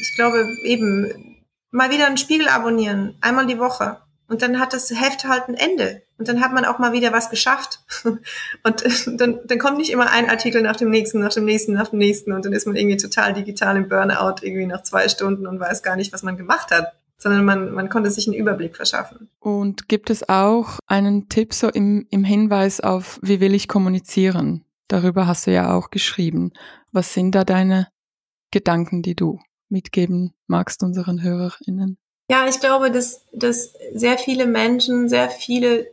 ich glaube eben, mal wieder einen Spiegel abonnieren, einmal die Woche. Und dann hat das Heft halt ein Ende. Und dann hat man auch mal wieder was geschafft. Und dann, dann kommt nicht immer ein Artikel nach dem nächsten, nach dem nächsten, nach dem nächsten. Und dann ist man irgendwie total digital im Burnout, irgendwie nach zwei Stunden und weiß gar nicht, was man gemacht hat. Sondern man, man konnte sich einen Überblick verschaffen. Und gibt es auch einen Tipp so im, im Hinweis auf, wie will ich kommunizieren? Darüber hast du ja auch geschrieben. Was sind da deine Gedanken, die du mitgeben magst unseren HörerInnen? Ja, ich glaube, dass, dass sehr viele Menschen sehr viele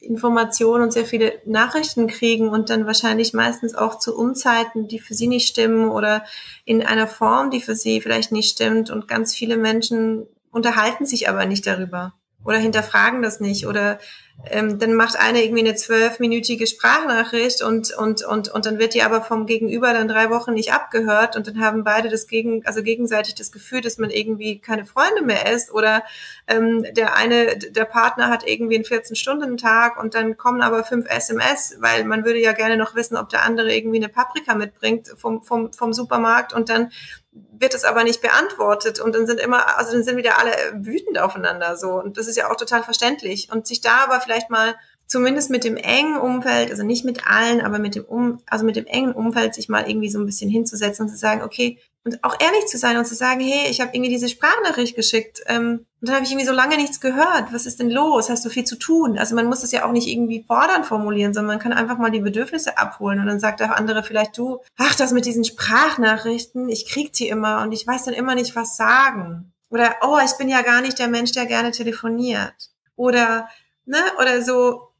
Informationen und sehr viele Nachrichten kriegen und dann wahrscheinlich meistens auch zu Unzeiten, die für sie nicht stimmen oder in einer Form, die für sie vielleicht nicht stimmt. Und ganz viele Menschen unterhalten sich aber nicht darüber oder hinterfragen das nicht oder ähm, dann macht einer irgendwie eine zwölfminütige Sprachnachricht und, und, und, und dann wird die aber vom Gegenüber dann drei Wochen nicht abgehört und dann haben beide das gegen, also gegenseitig das Gefühl, dass man irgendwie keine Freunde mehr ist oder ähm, der eine, der Partner hat irgendwie einen 14-Stunden-Tag und dann kommen aber fünf SMS, weil man würde ja gerne noch wissen, ob der andere irgendwie eine Paprika mitbringt vom, vom, vom Supermarkt und dann wird es aber nicht beantwortet und dann sind immer, also dann sind wieder alle wütend aufeinander so. Und das ist ja auch total verständlich. Und sich da aber vielleicht mal zumindest mit dem engen Umfeld, also nicht mit allen, aber mit dem um, also mit dem engen Umfeld sich mal irgendwie so ein bisschen hinzusetzen und zu sagen, okay, und auch ehrlich zu sein und zu sagen, hey, ich habe irgendwie diese Sprachnachricht geschickt ähm, und dann habe ich irgendwie so lange nichts gehört. Was ist denn los? Hast du viel zu tun? Also man muss das ja auch nicht irgendwie fordern formulieren, sondern man kann einfach mal die Bedürfnisse abholen und dann sagt der andere vielleicht du, ach, das mit diesen Sprachnachrichten, ich krieg die immer und ich weiß dann immer nicht, was sagen. Oder, oh, ich bin ja gar nicht der Mensch, der gerne telefoniert. Oder, ne, oder so,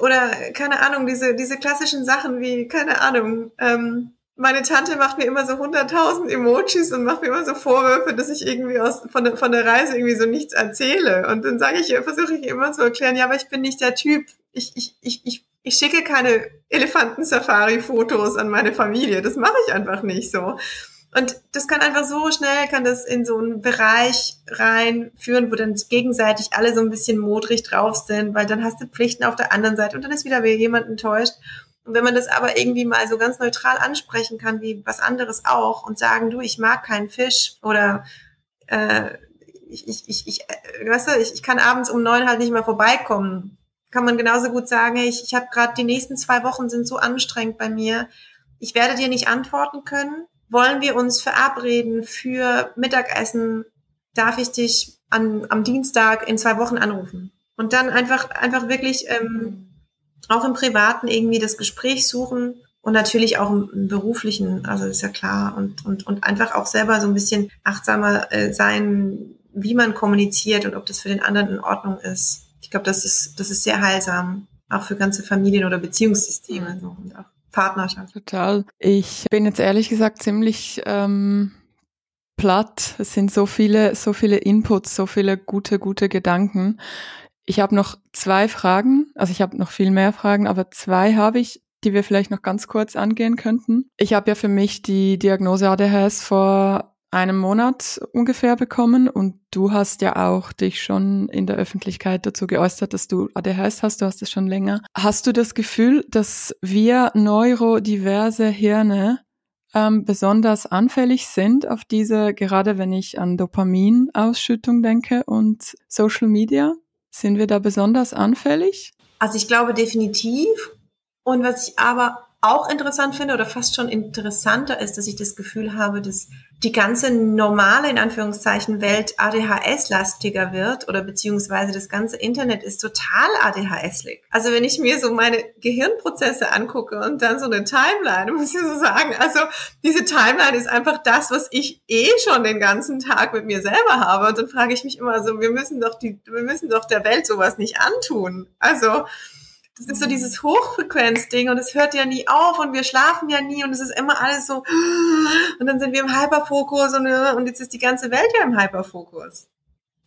oder keine Ahnung, diese, diese klassischen Sachen wie, keine Ahnung, ähm, meine Tante macht mir immer so 100.000 Emojis und macht mir immer so Vorwürfe, dass ich irgendwie aus, von, der, von der Reise irgendwie so nichts erzähle. Und dann sage ich, versuche ich immer zu erklären, ja, aber ich bin nicht der Typ. Ich, ich, ich, ich, ich schicke keine Elefanten-Safari-Fotos an meine Familie. Das mache ich einfach nicht so. Und das kann einfach so schnell, kann das in so einen Bereich reinführen, wo dann gegenseitig alle so ein bisschen modrig drauf sind, weil dann hast du Pflichten auf der anderen Seite und dann ist wieder jemand enttäuscht. Und wenn man das aber irgendwie mal so ganz neutral ansprechen kann, wie was anderes auch, und sagen, du, ich mag keinen Fisch oder äh, ich, ich, ich, ich, äh, weißt du, ich, ich kann abends um neun halt nicht mehr vorbeikommen, kann man genauso gut sagen, ich, ich habe gerade die nächsten zwei Wochen sind so anstrengend bei mir, ich werde dir nicht antworten können. Wollen wir uns verabreden für Mittagessen? Darf ich dich an, am Dienstag in zwei Wochen anrufen? Und dann einfach, einfach wirklich ähm, auch im Privaten irgendwie das Gespräch suchen und natürlich auch im, beruflichen, also ist ja klar, und, und, und einfach auch selber so ein bisschen achtsamer äh, sein, wie man kommuniziert und ob das für den anderen in Ordnung ist. Ich glaube, das ist, das ist sehr heilsam, auch für ganze Familien- oder Beziehungssysteme so, und auch Partnerschaft. Total. Ich bin jetzt ehrlich gesagt ziemlich ähm, platt. Es sind so viele, so viele Inputs, so viele gute, gute Gedanken. Ich habe noch zwei Fragen, also ich habe noch viel mehr Fragen, aber zwei habe ich, die wir vielleicht noch ganz kurz angehen könnten. Ich habe ja für mich die Diagnose ADHS vor einem Monat ungefähr bekommen und du hast ja auch dich schon in der Öffentlichkeit dazu geäußert, dass du ADHS hast, du hast es schon länger. Hast du das Gefühl, dass wir neurodiverse Hirne ähm, besonders anfällig sind auf diese, gerade wenn ich an Dopaminausschüttung denke und Social Media? Sind wir da besonders anfällig? Also ich glaube definitiv. Und was ich aber auch interessant finde oder fast schon interessanter ist, dass ich das Gefühl habe, dass die ganze normale, in Anführungszeichen, Welt ADHS-lastiger wird oder beziehungsweise das ganze Internet ist total ADHS-lig. Also wenn ich mir so meine Gehirnprozesse angucke und dann so eine Timeline, muss ich so sagen, also diese Timeline ist einfach das, was ich eh schon den ganzen Tag mit mir selber habe. Und dann frage ich mich immer so, wir müssen doch die, wir müssen doch der Welt sowas nicht antun. Also, das ist so dieses Hochfrequenz-Ding und es hört ja nie auf und wir schlafen ja nie und es ist immer alles so und dann sind wir im Hyperfokus und, und jetzt ist die ganze Welt ja im Hyperfokus.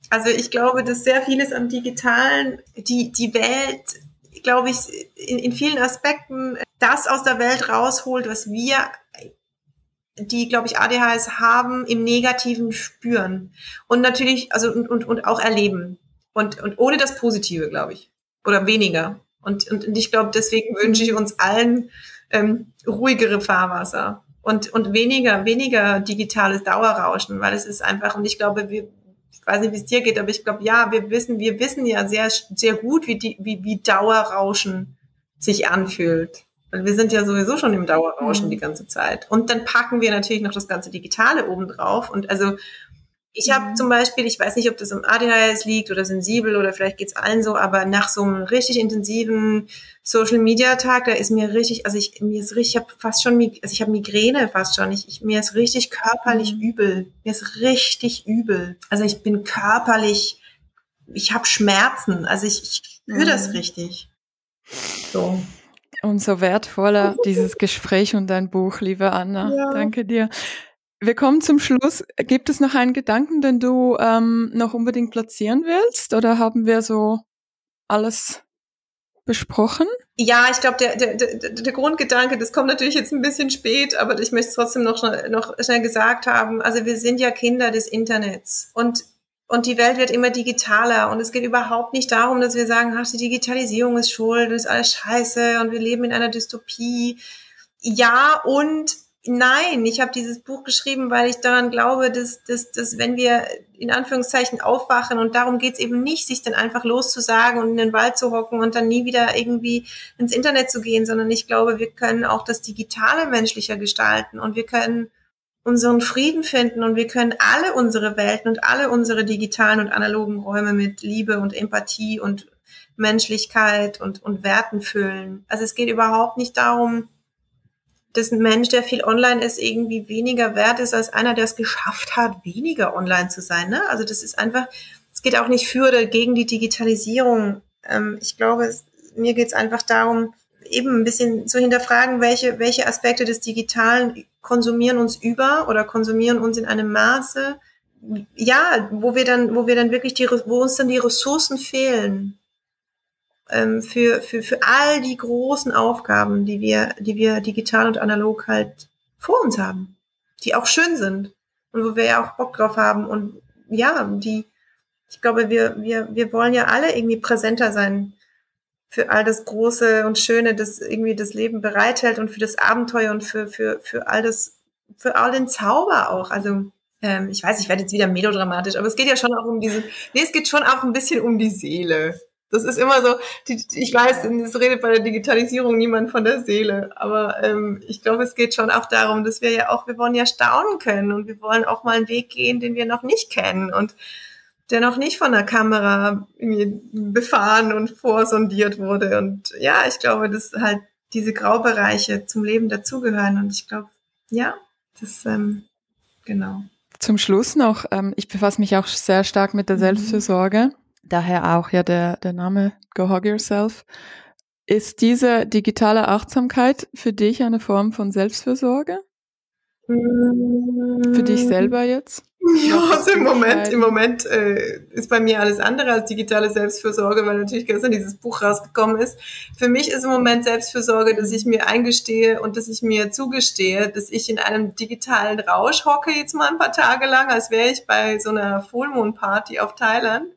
Also ich glaube, dass sehr vieles am Digitalen, die, die Welt, glaube ich, in, in vielen Aspekten das aus der Welt rausholt, was wir, die, glaube ich, ADHS haben, im Negativen spüren. Und natürlich, also und, und, und auch erleben. Und, und ohne das Positive, glaube ich. Oder weniger. Und, und, und ich glaube, deswegen wünsche ich uns allen ähm, ruhigere Fahrwasser und, und weniger, weniger digitales Dauerrauschen, weil es ist einfach, und ich glaube, wir, ich weiß nicht, wie es dir geht, aber ich glaube, ja, wir wissen, wir wissen ja sehr, sehr gut, wie, die, wie, wie Dauerrauschen sich anfühlt. Weil wir sind ja sowieso schon im Dauerrauschen mhm. die ganze Zeit. Und dann packen wir natürlich noch das ganze Digitale oben drauf. Und also ich habe mhm. zum Beispiel, ich weiß nicht, ob das im ADHS liegt oder sensibel oder vielleicht geht's allen so, aber nach so einem richtig intensiven Social Media Tag, da ist mir richtig, also ich mir ist richtig, ich habe fast schon, also ich habe Migräne fast schon, ich, ich, mir ist richtig körperlich mhm. übel, mir ist richtig übel. Also ich bin körperlich, ich habe Schmerzen, also ich, ich spüre mhm. das richtig. So. Umso wertvoller dieses Gespräch und dein Buch, liebe Anna. Ja. Danke dir. Wir kommen zum Schluss. Gibt es noch einen Gedanken, den du ähm, noch unbedingt platzieren willst? Oder haben wir so alles besprochen? Ja, ich glaube, der, der, der, der Grundgedanke, das kommt natürlich jetzt ein bisschen spät, aber ich möchte es trotzdem noch, noch schnell gesagt haben. Also wir sind ja Kinder des Internets und, und die Welt wird immer digitaler und es geht überhaupt nicht darum, dass wir sagen, ach, die Digitalisierung ist schuld, das ist alles scheiße und wir leben in einer Dystopie. Ja, und Nein, ich habe dieses Buch geschrieben, weil ich daran glaube, dass, dass, dass wenn wir in Anführungszeichen aufwachen und darum geht's eben nicht, sich dann einfach loszusagen und in den Wald zu hocken und dann nie wieder irgendwie ins Internet zu gehen, sondern ich glaube, wir können auch das Digitale menschlicher gestalten und wir können unseren Frieden finden und wir können alle unsere Welten und alle unsere digitalen und analogen Räume mit Liebe und Empathie und Menschlichkeit und, und Werten füllen. Also es geht überhaupt nicht darum, dass ein Mensch, der viel online ist, irgendwie weniger wert ist als einer, der es geschafft hat, weniger online zu sein. Ne? Also das ist einfach, es geht auch nicht für oder gegen die Digitalisierung. Ähm, ich glaube, es, mir geht es einfach darum, eben ein bisschen zu hinterfragen, welche, welche Aspekte des Digitalen konsumieren uns über oder konsumieren uns in einem Maße, ja, wo wir dann, wo wir dann wirklich die, wo uns dann die Ressourcen fehlen für, für, für all die großen Aufgaben, die wir, die wir digital und analog halt vor uns haben, die auch schön sind und wo wir ja auch Bock drauf haben und ja, die, ich glaube, wir, wir, wir wollen ja alle irgendwie präsenter sein für all das Große und Schöne, das irgendwie das Leben bereithält und für das Abenteuer und für, für, für all das, für all den Zauber auch. Also, ähm, ich weiß, ich werde jetzt wieder melodramatisch, aber es geht ja schon auch um diese, nee, es geht schon auch ein bisschen um die Seele. Das ist immer so, die, ich weiß, es redet bei der Digitalisierung niemand von der Seele, aber ähm, ich glaube, es geht schon auch darum, dass wir ja auch, wir wollen ja staunen können und wir wollen auch mal einen Weg gehen, den wir noch nicht kennen und der noch nicht von der Kamera befahren und vorsondiert wurde. Und ja, ich glaube, dass halt diese Graubereiche zum Leben dazugehören. Und ich glaube, ja, das ähm, genau. Zum Schluss noch, ähm, ich befasse mich auch sehr stark mit der mhm. Selbstfürsorge daher auch ja der, der Name Go Hug Yourself. Ist diese digitale Achtsamkeit für dich eine Form von Selbstfürsorge? Für dich selber jetzt? Ja, also im Moment, im Moment äh, ist bei mir alles andere als digitale Selbstfürsorge, weil natürlich gestern dieses Buch rausgekommen ist. Für mich ist im Moment Selbstfürsorge, dass ich mir eingestehe und dass ich mir zugestehe, dass ich in einem digitalen Rausch hocke jetzt mal ein paar Tage lang, als wäre ich bei so einer Fullmoon-Party auf Thailand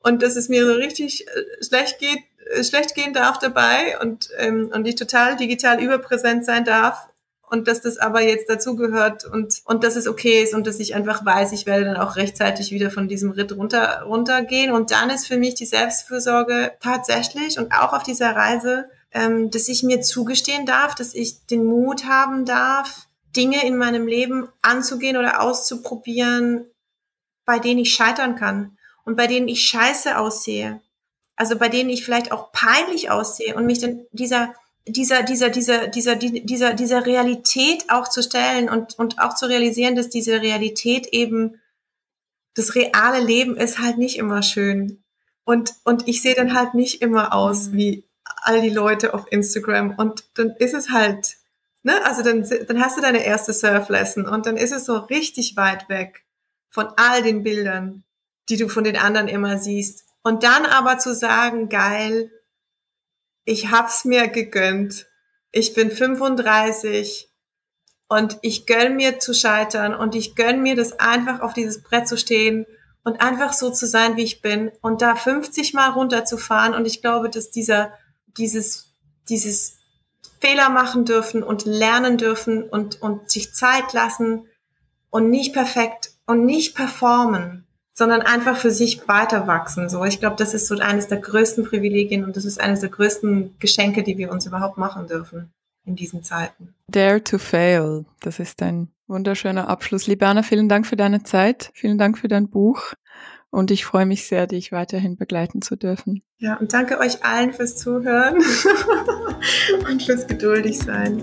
und dass es mir so richtig äh, schlecht geht, äh, schlecht gehen darf dabei und, ähm, und ich total digital überpräsent sein darf und dass das aber jetzt dazugehört und, und dass es okay ist und dass ich einfach weiß, ich werde dann auch rechtzeitig wieder von diesem Ritt runter, runtergehen. Und dann ist für mich die Selbstfürsorge tatsächlich und auch auf dieser Reise, ähm, dass ich mir zugestehen darf, dass ich den Mut haben darf, Dinge in meinem Leben anzugehen oder auszuprobieren, bei denen ich scheitern kann und bei denen ich scheiße aussehe. Also bei denen ich vielleicht auch peinlich aussehe und mich dann dieser dieser, dieser, dieser, dieser, dieser, dieser Realität auch zu stellen und, und auch zu realisieren, dass diese Realität eben das reale Leben ist halt nicht immer schön. Und, und ich sehe dann halt nicht immer aus mhm. wie all die Leute auf Instagram. Und dann ist es halt, ne, also dann, dann hast du deine erste Surf-Lesson und dann ist es so richtig weit weg von all den Bildern, die du von den anderen immer siehst. Und dann aber zu sagen, geil, ich hab's mir gegönnt. Ich bin 35 und ich gönn mir zu scheitern und ich gönn mir das einfach auf dieses Brett zu stehen und einfach so zu sein, wie ich bin und da 50 Mal runterzufahren. Und ich glaube, dass dieser, dieses, dieses Fehler machen dürfen und lernen dürfen und, und sich Zeit lassen und nicht perfekt und nicht performen sondern einfach für sich weiter wachsen. So, ich glaube, das ist so eines der größten Privilegien und das ist eines der größten Geschenke, die wir uns überhaupt machen dürfen in diesen Zeiten. Dare to fail. Das ist ein wunderschöner Abschluss. Liebana, vielen Dank für deine Zeit. Vielen Dank für dein Buch. Und ich freue mich sehr, dich weiterhin begleiten zu dürfen. Ja, und danke euch allen fürs Zuhören und fürs geduldig sein.